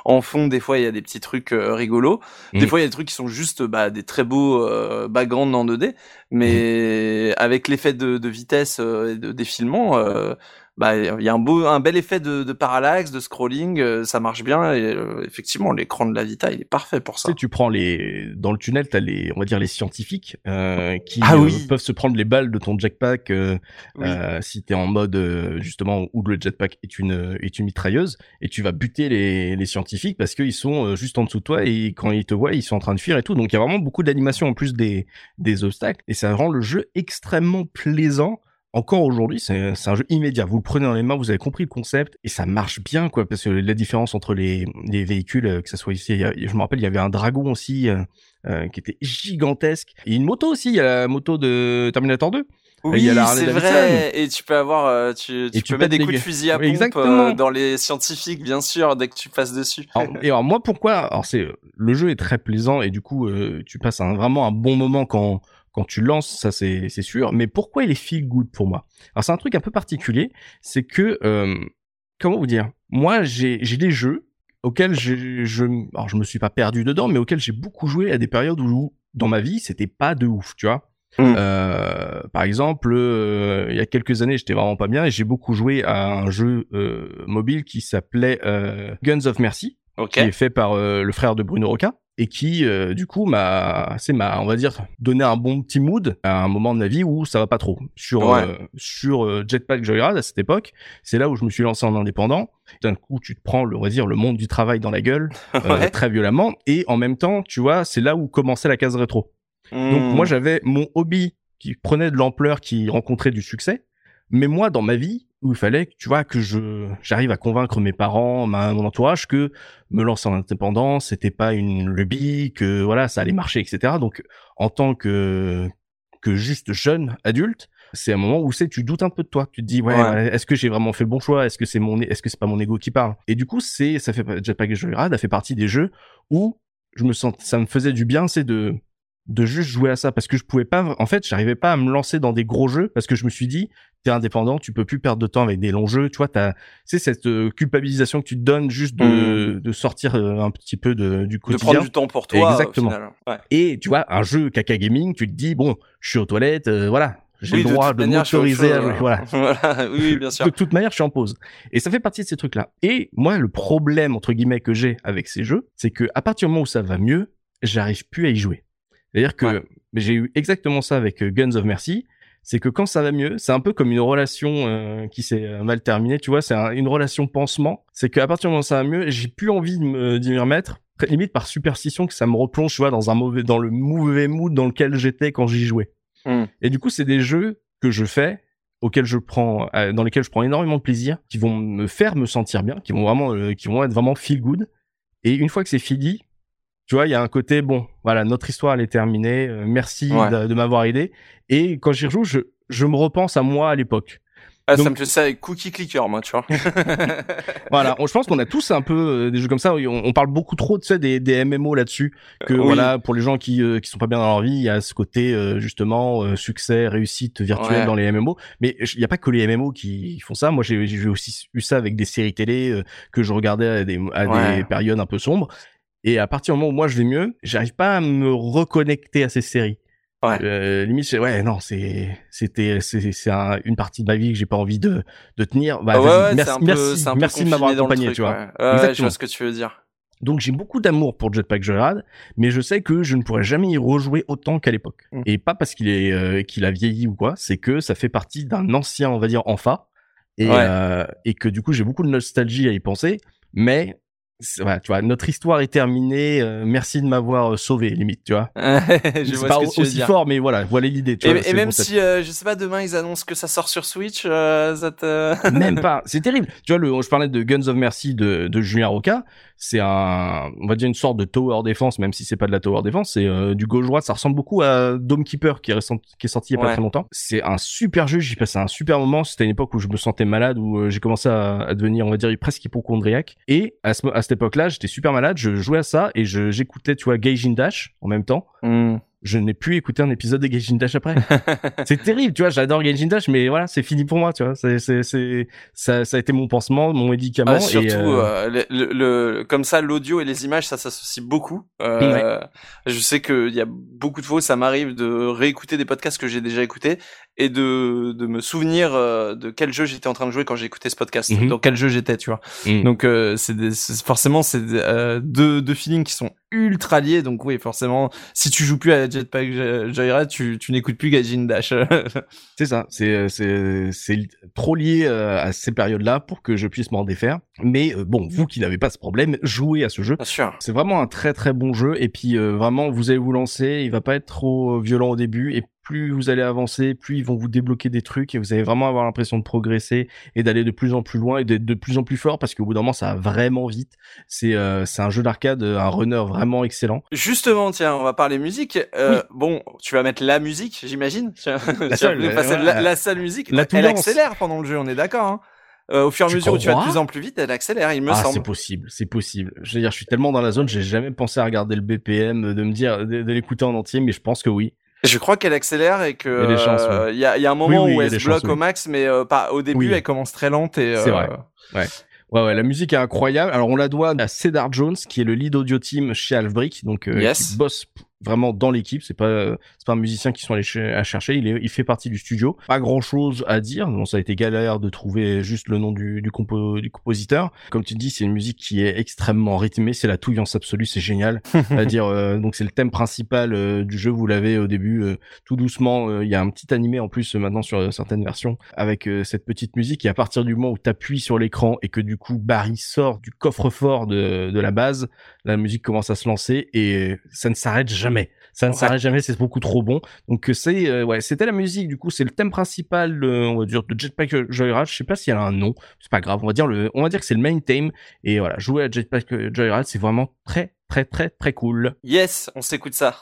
en fond, des fois il y a des petits trucs rigolos. Des mhm. fois il y a des trucs qui sont juste bah, des très beaux euh, backgrounds en 2D, mais mmh. avec l'effet de, de, vitesse euh, et de défilement, euh, bah il y a un beau un bel effet de, de parallaxe de scrolling euh, ça marche bien et euh, effectivement l'écran de la Vita il est parfait pour ça. tu sais tu prends les dans le tunnel t'as les on va dire les scientifiques euh, qui ah peuvent se prendre les balles de ton jetpack euh, si t'es en mode justement où le jetpack est une est une mitrailleuse et tu vas buter les, les scientifiques parce qu'ils sont juste en dessous de toi et quand ils te voient ils sont en train de fuir et tout. Donc il y a vraiment beaucoup d'animation en plus des des obstacles et ça rend le jeu extrêmement plaisant encore aujourd'hui, c'est un jeu immédiat. Vous le prenez dans les mains, vous avez compris le concept et ça marche bien, quoi. Parce que la différence entre les, les véhicules, euh, que ça soit ici, je me rappelle, il y avait un dragon aussi euh, euh, qui était gigantesque et une moto aussi. Il y a la moto de Terminator 2. Oui, c'est vrai. Et tu peux avoir, tu, tu, peux mettre des coups de fusil à pompe dans les scientifiques, bien sûr, dès que tu passes dessus. et alors moi, pourquoi? Alors c'est le jeu est très plaisant et du coup, tu passes un, vraiment un bon moment quand quand tu lances, ça c'est sûr. Mais pourquoi il est feel good pour moi? Alors c'est un truc un peu particulier, c'est que euh, comment vous dire? Moi j'ai des jeux auxquels je je alors je me suis pas perdu dedans, mais auxquels j'ai beaucoup joué à des périodes où dans ma vie c'était pas de ouf, tu vois. Mmh. Euh, par exemple, euh, il y a quelques années, j'étais vraiment pas bien et j'ai beaucoup joué à un jeu mobile qui s'appelait Guns of Mercy, qui est fait par le frère de Bruno Roca. Et qui euh, du coup m'a c'est m'a on va dire donné un bon petit mood à un moment de ma vie où ça va pas trop. Sur Ouais. euh, sur euh, Jetpack Joyride à cette époque c'est là où je me suis lancé en indépendant. D'un coup tu te prends le on va dire le monde du travail dans la gueule Ouais. très violemment. Et en même temps tu vois c'est là où commençait la case rétro. Donc moi j'avais mon hobby qui prenait de l'ampleur, qui rencontrait du succès, mais moi dans ma vie où il fallait, tu vois, que je j'arrive à convaincre mes parents, ma, mon entourage que me lancer en indépendance, c'était pas une lubie, que voilà ça allait marcher, etc. Donc en tant que que juste jeune adulte, c'est un moment où c'est tu doutes un peu de toi. Tu te dis ouais, est-ce que j'ai vraiment fait le bon choix? Est-ce que c'est mon est-ce que c'est pas mon ego qui parle? Et du coup c'est ça fait Jetpack Joyride a fait partie des jeux où je me sens ça me faisait du bien, c'est de de juste jouer à ça parce que je pouvais pas en fait j'arrivais pas à me lancer dans des gros jeux parce que je me suis dit t'es indépendant tu peux plus perdre de temps avec des longs jeux tu vois t'as c'est cette euh, culpabilisation que tu te donnes juste de, de sortir euh, un petit peu de, du de quotidien prendre du temps pour toi. Exactement. Au final. Ouais. et tu vois un jeu caca gaming tu te dis bon je suis aux toilettes euh, voilà j'ai Oui, le de droit de m'autoriser à jouer, hein. voilà Voilà, oui, bien sûr. de toute manière, je suis en pause. Et ça fait partie de ces trucs-là. Et moi, le problème, entre guillemets, que j'ai avec ces jeux, c'est que à partir du moment où ça va mieux, j'arrive plus à y jouer. C'est-à-dire que Ouais. j'ai eu exactement ça avec euh, Guns of Mercy. C'est que quand ça va mieux, c'est un peu comme une relation euh, qui s'est euh, mal terminée, tu vois, c'est un- une relation pansement. C'est qu'à partir du moment où ça va mieux, j'ai plus envie de me- d'y remettre, limite par superstition que ça me replonge, tu vois, dans un mauvais, dans le mauvais mood dans lequel j'étais quand j'y jouais. Hmm. Et du coup, c'est des jeux que je fais, auxquels je prends, euh, dans lesquels je prends énormément de plaisir, qui vont me faire me sentir bien, qui vont vraiment, euh, qui vont être vraiment feel good. Et une fois que c'est fini, tu vois, il y a un côté bon, voilà, notre histoire elle est terminée. euh, merci Ouais. de, de m'avoir aidé. Et quand j'y rejoue, je, je me repense à moi à l'époque. Ah, Ça Donc- me fait ça avec Cookie Clicker, moi, tu vois. Voilà, on- je pense qu'on a tous un peu euh, des jeux comme ça. On, on parle beaucoup trop, tu sais, des, des MMO là-dessus. Que Oui. voilà, pour les gens qui euh, qui sont pas bien dans leur vie, il y a ce côté euh, justement euh, succès, réussite virtuelle Ouais. dans les MMO. Mais il y a pas que les MMO qui font ça. Moi, j'ai aussi eu ça avec des séries télé euh, que je regardais à des à Ouais. des périodes un peu sombres. Et à partir du moment où moi je vais mieux, j'arrive pas à me reconnecter à ces séries. Ouais. Euh, limite, c'est- ouais, non, c'est, c'était, c'est, c'est un- une partie de ma vie que j'ai pas envie de, de tenir. Bah, Ah ouais, ouais, merci, peu- merci, merci de m'avoir accompagné, truc, tu vois. Ouais, je Exactement. vois ce que tu veux dire. Donc j'ai beaucoup d'amour pour Jetpack Joyride, mais je sais que je ne pourrais jamais y rejouer autant qu'à l'époque. Mm. Et pas parce qu'il est, euh, qu'il a vieilli ou quoi, c'est que ça fait partie d'un ancien, on va dire, enfant, et, Ouais. euh, et que du coup j'ai beaucoup de nostalgie à y penser, mais voilà, tu vois, notre histoire est terminée. euh, merci de m'avoir euh, sauvé, limite, tu vois. je vois pas ce que tu veux aussi dire. fort, mais voilà, voilà l'idée. vois, Et, même bon, si, euh, je sais pas, demain ils annoncent que ça sort sur Switch, euh, ça te... Même pas. C'est terrible. Tu vois, le, je parlais de Guns of Mercy de, de Julien Roca. C'est un, on va dire une sorte de tower defense, même si c'est pas de la tower defense. C'est du gauche droite. Ça ressemble beaucoup à Dome Keeper qui est, récent- qui est sorti il y a pas très longtemps. C'est un super jeu. J'y passé un super moment. C'était une époque où je me sentais malade, où j'ai commencé à, à devenir, on va dire, presque hypochondriaque. Et à, ce, à cette époque-là, j'étais super malade. Je jouais à ça et j'écoutais, tu vois, Gaijin Dash en même temps. Hmm. Je n'ai plus écouté un épisode de Gaijin Dash après. c'est terrible, tu vois. J'adore Gaijin Dash, mais voilà, c'est fini pour moi, tu vois. C'est, c'est, c'est, ça, ça a été mon pansement, mon médicament. Ah, surtout, et, euh, euh, le, le- comme ça, l'audio et les images, ça s'associe beaucoup. Euh, Je sais qu'il y a beaucoup de fois, où ça m'arrive de réécouter des podcasts que j'ai déjà écoutés et de, de me souvenir de quel jeu j'étais en train de jouer quand j'ai écouté ce podcast, Mhm. dans quel jeu j'étais, tu vois. Mm. Donc c'est forcément c'est deux, deux feelings qui sont ultra liés. Donc oui, forcément, si tu joues plus à Jetpack Joyride, tu, tu n'écoutes plus Gaijin Dash. C'est ça, c'est c'est c'est trop lié euh, à ces période-là pour que je puisse m'en défaire. Mais euh, bon, vous qui n'avez pas ce problème, jouez à ce jeu. Bien sûr. C'est vraiment un très très bon jeu et puis euh, vraiment vous allez vous lancer, il va pas être trop violent au début et plus vous allez avancer, plus ils vont vous débloquer des trucs et vous allez vraiment avoir l'impression de progresser et d'aller de plus en plus loin et d'être de plus en plus fort parce qu'au bout d'un moment ça va vraiment vite. C'est euh, c'est un jeu d'arcade, un runner vraiment excellent. Justement, tiens, on va parler musique. Euh, Bon, tu vas mettre la musique, j'imagine. Euh, passer voilà. la, la seule musique. La elle accélère pendant le jeu, on est d'accord. Hein Euh, au fur et à Tu mesure où tu vas de plus en plus vite, elle accélère, il me ah, c'est semble. possible, c'est possible. Je veux dire, je suis tellement dans la zone, j'ai jamais pensé à regarder le BPM, de me dire, de, de l'écouter en entier, mais je pense que oui. Je crois qu'elle accélère et que Il y a ouais. euh, il y, a, il y a un moment Oui, oui, où elle se bloque chances, au max, mais euh, pas au début, elle commence très lente et. C'est euh, vrai. Ouais, ouais, la musique est incroyable. Alors, on la doit à Cedar Jones, qui est le lead audio team chez Halfbrick, donc euh, Yes. qui bosse vraiment dans l'équipe. C'est pas c'est pas un musicien qui sont allés ch- à chercher. Il est il fait partie du studio. Pas grand chose à dire. Bon, ça a été galère de trouver juste le nom du du, compo- du compositeur. Comme tu dis, c'est une musique qui est extrêmement rythmée. C'est la touillance absolue. C'est génial. à dire euh, donc c'est le thème principal euh, du jeu. Vous l'avez au début euh, tout doucement. euh, Il y a un petit animé en plus euh, maintenant sur certaines versions avec cette petite musique. Et à partir du moment où tu appuies sur l'écran et que du coup Barry sort du coffre-fort de, de la base, la musique commence à se lancer et ça ne s'arrête jamais. Ça ne s'arrête jamais, c'est beaucoup trop bon. Donc euh, c'est euh, ouais, c'était la musique du coup, c'est le thème principal euh, on va dire de Jetpack Joyride, je sais pas s'il y a un nom, c'est pas grave, on va dire le on va dire que c'est le main theme et voilà, jouer à Jetpack Joyride, c'est vraiment très très très très cool. Yes, on s'écoute ça.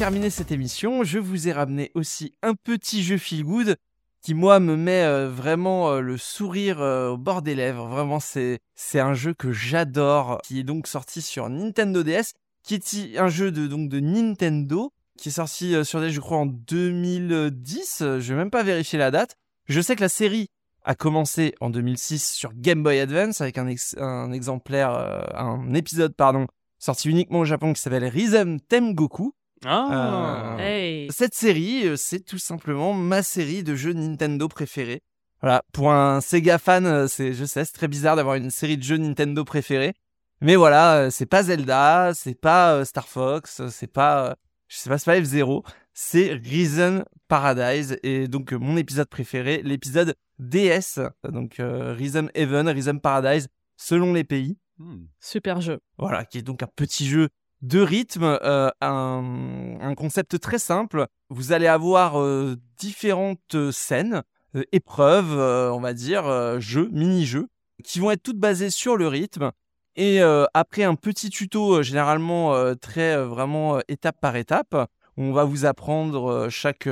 Terminer cette émission, je vous ai ramené aussi un petit jeu feel good qui moi me met euh, vraiment euh, le sourire euh, au bord des lèvres. Vraiment, c'est c'est un jeu que j'adore, qui est donc sorti sur Nintendo DS, qui est un jeu de donc de Nintendo qui est sorti sur DS, je crois en 2010. euh, Je vais même pas vérifier la date. Je sais que la série a commencé en 2006 sur Game Boy Advance avec un, ex- un exemplaire, un épisode pardon, sorti uniquement au Japon qui s'appelle Rhythm Tengoku. Ah. Euh, Hey. Cette série, euh, c'est tout simplement ma série de jeux Nintendo préférés. Voilà, pour un Sega fan, euh, c'est, je sais, c'est très bizarre d'avoir une série de jeux Nintendo préférés. Mais voilà, c'est pas Zelda, c'est pas euh, Star Fox, c'est pas, euh, je sais pas, c'est pas F-Zero, c'est Risen Paradise. Et donc, mon épisode préféré, l'épisode DS, donc euh, Risen Heaven, Risen Paradise, selon les pays. Hmm. Super jeu. Voilà, qui est donc un petit jeu de rythme, euh, un, concept très simple. Vous allez avoir euh, différentes scènes, euh, épreuves, on va dire, jeux, mini-jeux, qui vont être toutes basées sur le rythme. Et après un petit tuto, généralement très vraiment étape par étape, on va vous apprendre chaque,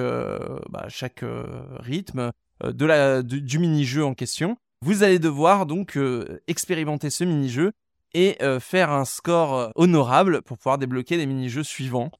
bah, rythme de la, du, mini-jeu en question. Vous allez devoir donc expérimenter ce mini-jeu et euh, faire un score euh, honorable pour pouvoir débloquer les mini-jeux suivants.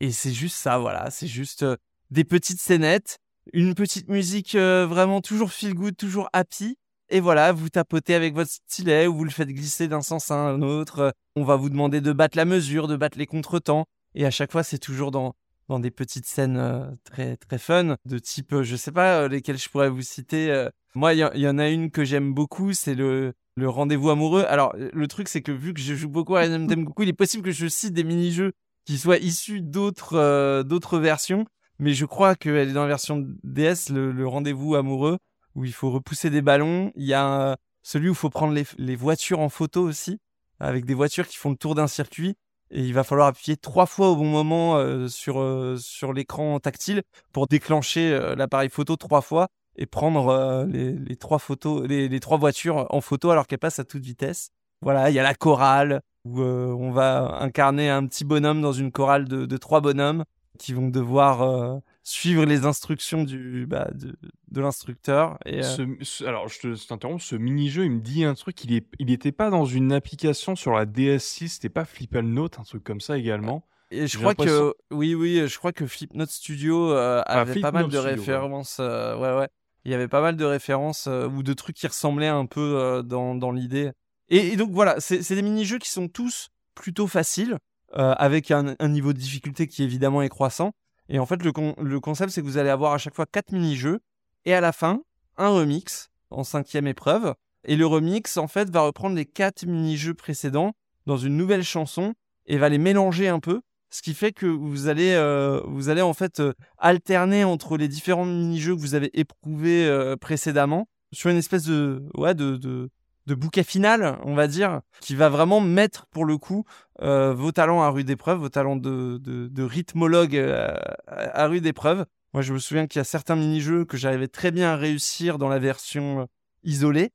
Et c'est juste ça, voilà, c'est juste euh, des petites scénettes, une petite musique vraiment toujours feel good, toujours happy. Et voilà, vous tapotez avec votre stylet ou vous le faites glisser d'un sens à un autre. On va vous demander de battre la mesure, de battre les contretemps. Et à chaque fois, c'est toujours dans, dans des petites scènes très, très fun, de type, je sais pas lesquelles je pourrais vous citer. Moi, il y en a une que j'aime beaucoup, c'est le, le rendez-vous amoureux. Alors, euh, le truc, c'est que vu que je joue beaucoup à Tengoku, il est possible que je cite des mini-jeux qui soient issus d'autres euh, d'autres versions. mais je crois qu'elle est dans la version DS, le, rendez-vous amoureux, où il faut repousser des ballons. Il y a celui où il faut prendre les, voitures en photo aussi, avec des voitures qui font le tour d'un circuit. Et il va falloir appuyer trois fois au bon moment euh, sur, sur l'écran tactile pour déclencher l'appareil photo trois fois et prendre euh, les, les trois photos, les, les trois voitures en photo alors qu'elles passent à toute vitesse. Voilà, il y a la chorale où euh, on va incarner un petit bonhomme dans une chorale de, de trois bonhommes qui vont devoir euh, suivre les instructions du, bah, de, de l'instructeur. Et, Ce- ce- alors, je te- je t'interromps, ce mini-jeu, il me dit un truc, il, est, il était pas dans une application sur la DS6, c'était pas Flipple Note, un truc comme ça également. Et je crois que oui, oui, je crois que Flipnote Studio euh, avait pas mal de Studio, ouais. références. euh, ouais, ouais. Il y avait pas mal de références euh, ou de trucs qui ressemblaient un peu euh, dans, l'idée. Et, donc voilà, c'est des mini-jeux qui sont tous plutôt faciles, euh, avec un, niveau de difficulté qui évidemment est croissant. Et en fait, le, le concept, c'est que vous allez avoir à chaque fois quatre mini-jeux, et à la fin, un remix en cinquième épreuve. Et le remix, en fait, va reprendre les quatre mini-jeux précédents dans une nouvelle chanson et va les mélanger un peu. Ce qui fait que vous allez, euh, vous allez en fait euh, alterner entre les différents mini-jeux que vous avez éprouvés euh, précédemment sur une espèce de, ouais, de, de, de bouquet final, on va dire, qui va vraiment mettre pour le coup euh, vos talents à rude épreuve, vos talents de, de, de rythmologue euh, à rude épreuve. Moi, je me souviens qu'il y a certains mini-jeux que j'arrivais très bien à réussir dans la version isolée.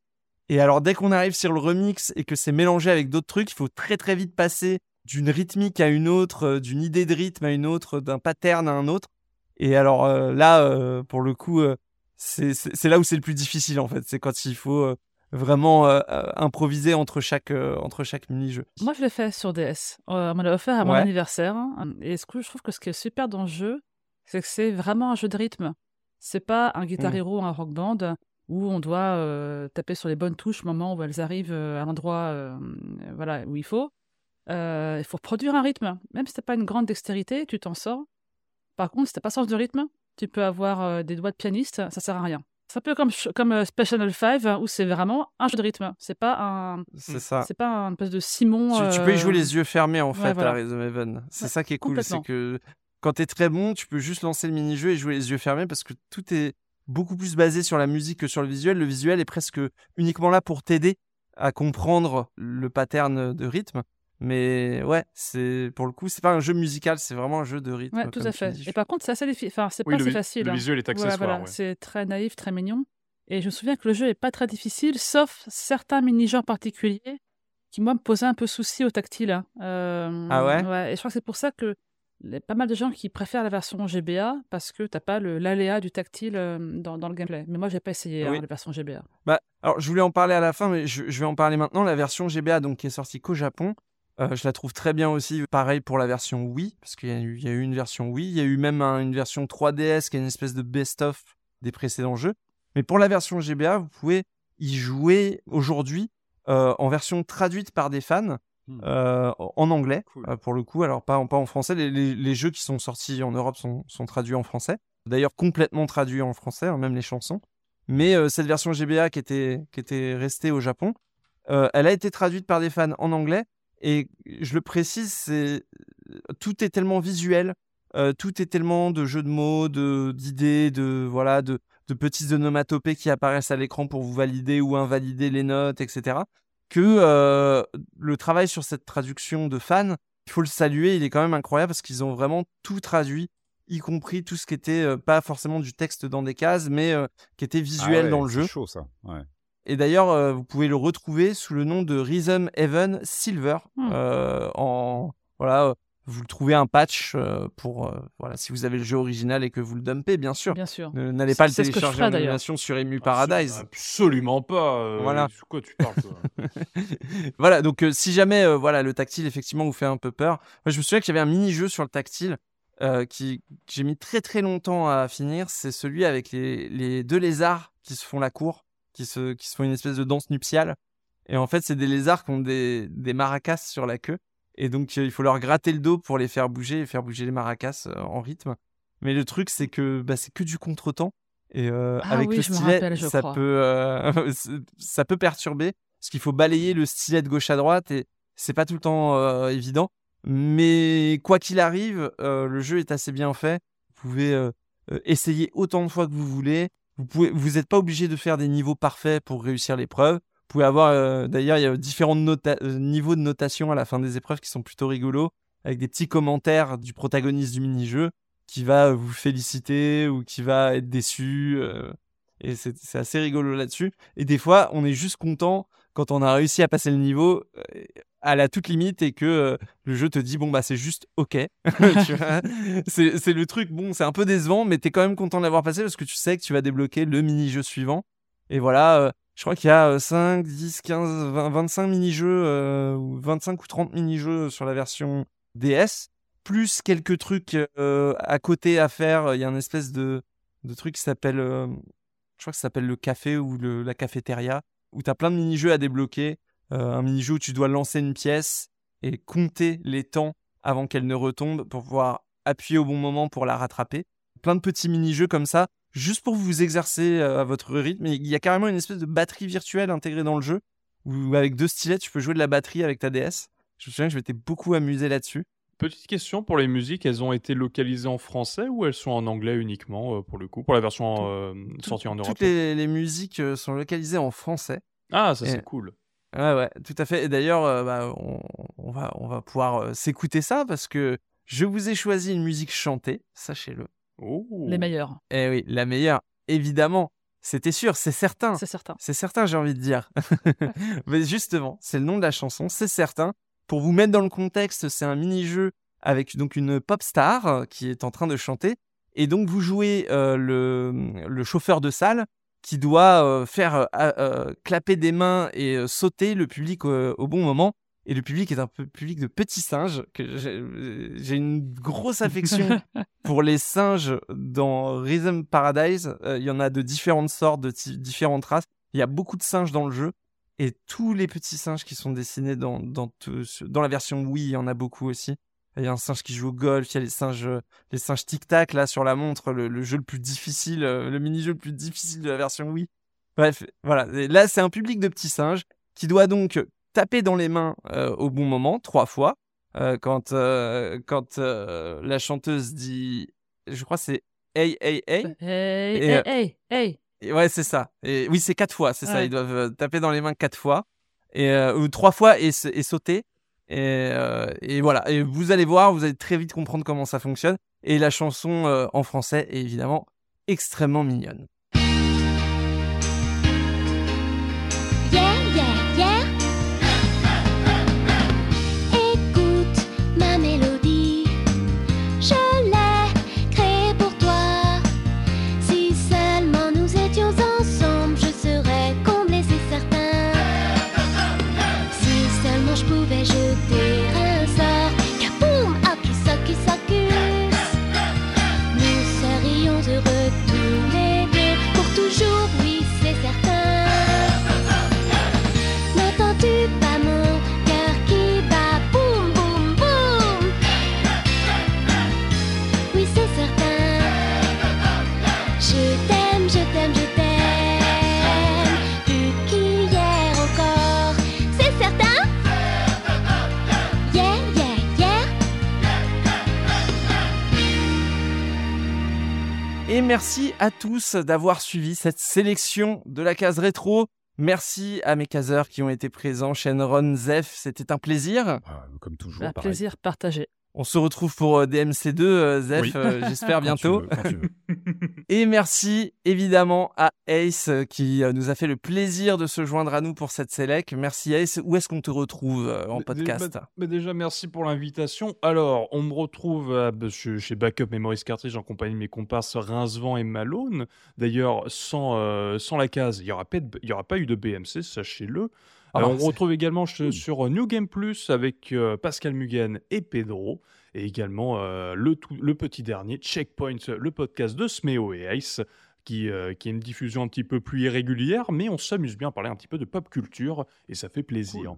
Et alors, dès qu'on arrive sur le remix et que c'est mélangé avec d'autres trucs, il faut très très vite passer d'une rythmique à une autre, euh, d'une idée de rythme à une autre, d'un pattern à un autre. Et alors euh, là, euh, pour le coup, euh, c'est là où c'est le plus difficile en fait. C'est quand il faut vraiment improviser entre chaque, entre chaque mini-jeu. Moi, je l'ai fait sur DS. On me l'a offert à mon Ouais. anniversaire. hein. Et ce que je trouve que ce qui est super dans le jeu, c'est que c'est vraiment un jeu de rythme. C'est pas un Guitar Mm. Hero ou un Rock Band où on doit taper sur les bonnes touches au moment où elles arrivent à l'endroit voilà, où il faut. Euh, Il faut produire un rythme. Même si t'as pas une grande dextérité, tu t'en sors. Par contre, si t'as pas sens de rythme, tu peux avoir euh, des doigts de pianiste, ça sert à rien. C'est un peu comme, comme euh, Space Channel 5 où c'est vraiment un jeu de rythme. C'est pas un, C'est ça. c'est pas un espèce de Simon. Tu, tu peux y jouer les yeux fermés en ouais, fait voilà. à Rhythm Heaven. C'est Ouais, ça qui est cool, c'est que quand t'es très bon, tu peux juste lancer le mini-jeu et jouer les yeux fermés parce que tout est beaucoup plus basé sur la musique que sur le visuel. Le visuel est presque uniquement là pour t'aider à comprendre le pattern de rythme. Mais ouais, c'est pour le coup, c'est pas un jeu musical, c'est vraiment un jeu de rythme. Ouais, tout à fait. Et par contre, c'est assez diffi- Enfin, c'est Oui, pas vi- facile. le hein. visuel est accessoire, voilà, ouais. C'est très naïf, très mignon. Et je me souviens que le jeu est pas très difficile, sauf certains mini-jeux en particulier qui, moi, me posaient un peu souci au tactile. hein. Euh, Ah ouais? Et je crois que c'est pour ça que les- pas mal de gens qui préfèrent la version GBA parce que t'as pas le- l'aléa du tactile euh, dans, dans le gameplay. Mais moi, j'ai pas essayé hein, Oui. la version GBA. Bah, alors, je voulais en parler à la fin, mais je, je vais en parler maintenant. La version GBA, donc, qui est sortie qu'au Japon, euh, je la trouve très bien aussi. Pareil pour la version Wii, parce qu'il y, a eu- il y a eu une version Wii. Il y a eu même un- une version 3DS qui est une espèce de best-of des précédents jeux. Mais pour la version GBA, vous pouvez y jouer aujourd'hui euh, en version traduite par des fans. Hmm. euh, en anglais Cool. pour le coup alors pas, en- pas en français les, les- les jeux qui sont sortis en Europe sont, sont traduits en français d'ailleurs complètement traduits en français hein, même les chansons mais cette version GBA qui était, qui était restée au Japon, elle a été traduite par des fans en anglais. Et je le précise, c'est tout est tellement visuel, euh, tout est tellement de jeux de mots, de d'idées, de voilà, de, de petites onomatopées qui apparaissent à l'écran pour vous valider ou invalider les notes, etc. Que euh, le travail sur cette traduction de fans, il faut le saluer, il est quand même incroyable parce qu'ils ont vraiment tout traduit, y compris tout ce qui était euh, pas forcément du texte dans des cases, mais qui était Ah visuel ouais, dans le c'est jeu. chaud ça. Ouais. Et d'ailleurs, euh, vous pouvez le retrouver sous le nom de Rhythm Heaven Silver. Hmm. euh, en voilà, euh, vous le trouvez un patch euh, pour euh, voilà si vous avez le jeu original et que vous le dumpez, bien sûr. Bien sûr. N'allez pas le C'est ce que je télécharger en d'ailleurs. émulation sur Emu Absol- Paradise. Absolument pas. euh, Voilà. Quoi tu parles voilà, donc euh, si jamais euh, voilà le tactile effectivement vous fait un peu peur, moi je me souviens qu'il y avait un mini-jeu sur le tactile euh, qui que j'ai mis très très longtemps à finir, c'est celui avec les, les deux lézards qui se font la cour, qui se, qui se font une espèce de danse nuptiale. Et en fait, c'est des lézards qui ont des, des maracas sur la queue. Et donc, euh, il faut leur gratter le dos pour les faire bouger et faire bouger les maracas euh, en rythme. Mais le truc, c'est que bah, c'est que du contretemps. Et euh, Ah avec oui, le stylet, rappelle, ça, crois. peut, euh, ça peut perturber. Parce qu'il faut balayer le stylet de gauche à droite et c'est pas tout le temps euh, évident. Mais quoi qu'il arrive, le jeu est assez bien fait. Vous pouvez essayer autant de fois que vous voulez. Vous pouvez, vous n'êtes pas obligé de faire des niveaux parfaits pour réussir l'épreuve. Vous pouvez avoir, euh, d'ailleurs, il y a différents euh, niveaux de notation à la fin des épreuves qui sont plutôt rigolos, avec des petits commentaires du protagoniste du mini-jeu qui va vous féliciter ou qui va être déçu. euh, et c'est assez rigolo là-dessus. Et des fois, on est juste content quand on a réussi à passer le niveau euh, à la toute limite et que euh, le jeu te dit bon bah c'est juste ok. C'est le truc, bon c'est un peu décevant mais t'es quand même content de l'avoir passé parce que tu sais que tu vas débloquer le mini-jeu suivant. Et voilà, euh, je crois qu'il y a euh, 5, 10, 15, 20, 25 mini-jeux, euh, ou 25 ou 30 mini-jeux sur la version DS, plus quelques trucs euh, à côté à faire. Il y a une espèce de, de truc qui s'appelle, euh, je crois que ça s'appelle le café ou le, la cafétéria, où tu as plein de mini-jeux à débloquer. Euh, un mini-jeu où tu dois lancer une pièce et compter les temps avant qu'elle ne retombe pour pouvoir appuyer au bon moment pour la rattraper. Plein de petits mini-jeux comme ça, juste pour vous exercer euh, à votre rythme. Il y a carrément une espèce de batterie virtuelle intégrée dans le jeu, où avec deux stylets, tu peux jouer de la batterie avec ta DS. Je me souviens que je m'étais beaucoup amusé là-dessus. Petite question pour les musiques, elles ont été localisées en français ou elles sont en anglais uniquement euh, pour le coup, pour la version euh, sortie en Europe? Toutes les, les musiques sont localisées en français. Ah, ça c'est cool. Ouais, ouais, tout à fait. Et d'ailleurs, euh, bah, on, on va, on va pouvoir euh, s'écouter ça parce que je vous ai choisi une musique chantée, sachez-le. Oh. Les meilleurs, Eh oui, la meilleure, évidemment. C'était sûr, c'est certain. c'est certain. C'est certain, j'ai envie de dire. Mais justement, c'est le nom de la chanson, c'est certain. Pour vous mettre dans le contexte, c'est un mini-jeu avec donc une pop star euh, qui est en train de chanter. Et donc, vous jouez euh, le, le chauffeur de salle qui doit euh, faire euh, euh, clapper des mains et euh, sauter le public euh, au bon moment. Et le public est un peu public de petits singes. que j'ai- une grosse affection pour les singes dans Rhythm Paradise. Euh, Il y en a de différentes sortes, de différentes races. Il y a beaucoup de singes dans le jeu. Et tous les petits singes qui sont dessinés dans, dans, tout dans la version Wii, il y en a beaucoup aussi. Il y a un singe qui joue au golf, il y a les singes, euh, les singes tic-tac là sur la montre, le, le jeu le plus difficile, euh, le mini-jeu le plus difficile de la version Wii. Bref, voilà. Et là, c'est un public de petits singes qui doit donc taper dans les mains euh, au bon moment, trois fois. Euh, quand euh, quand la chanteuse dit, je crois c'est Hey, hey, hey. Hey, Et, hey, hey, hey. Et ouais, c'est ça. Et oui, c'est quatre fois, c'est ça. Ils doivent taper dans les mains quatre fois, et ou trois fois et, et sauter. Et, euh, et voilà. Et vous allez voir, vous allez très vite comprendre comment ça fonctionne. Et la chanson euh, en français est évidemment extrêmement mignonne. se merci à tous d'avoir suivi cette sélection de la case rétro. Merci à mes caseurs qui ont été présents, Shenron, Zef, c'était un plaisir. Ah, comme toujours, Un pareil. plaisir partagé. On se retrouve pour euh, DMC2, euh, Zef, Oui. j'espère Quand tu bientôt. veux, quand tu veux. Et merci évidemment à Ace euh, qui euh, nous a fait le plaisir de se joindre à nous pour cette sélec. Merci Ace. Où est-ce qu'on te retrouve en Mais- podcast bah- bah déjà, merci pour l'invitation. Alors, on me retrouve à- bah, chez Backup Memories Cartridge en compagnie de mes comparses Rincevent et Malone. D'ailleurs, sans, euh, sans la case, il n'y aura, pas de- il y aura pas eu de BMC, sachez-le. Ah, on retrouve également sur euh, New Game Plus avec euh, Pascal Mugen et Pedro. Et également euh, le, tout- le petit dernier, Checkpoint, le podcast de Smeo et Ice, qui, euh, qui est une diffusion un petit peu plus irrégulière, mais on s'amuse bien à parler un petit peu de pop culture et ça fait plaisir.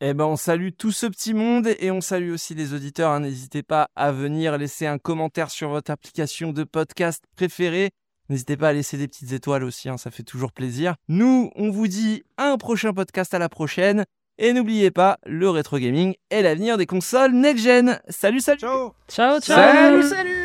Eh ben, on salue tout ce petit monde et on salue aussi les auditeurs. hein. N'hésitez pas à venir laisser un commentaire sur votre application de podcast préférée. N'hésitez pas à laisser des petites étoiles aussi, hein, ça fait toujours plaisir. Nous, on vous dit à un prochain podcast à la prochaine. Et n'oubliez pas, le rétro gaming est l'avenir des consoles next-gen. Salut, salut Ciao Ciao, ciao Salut, salut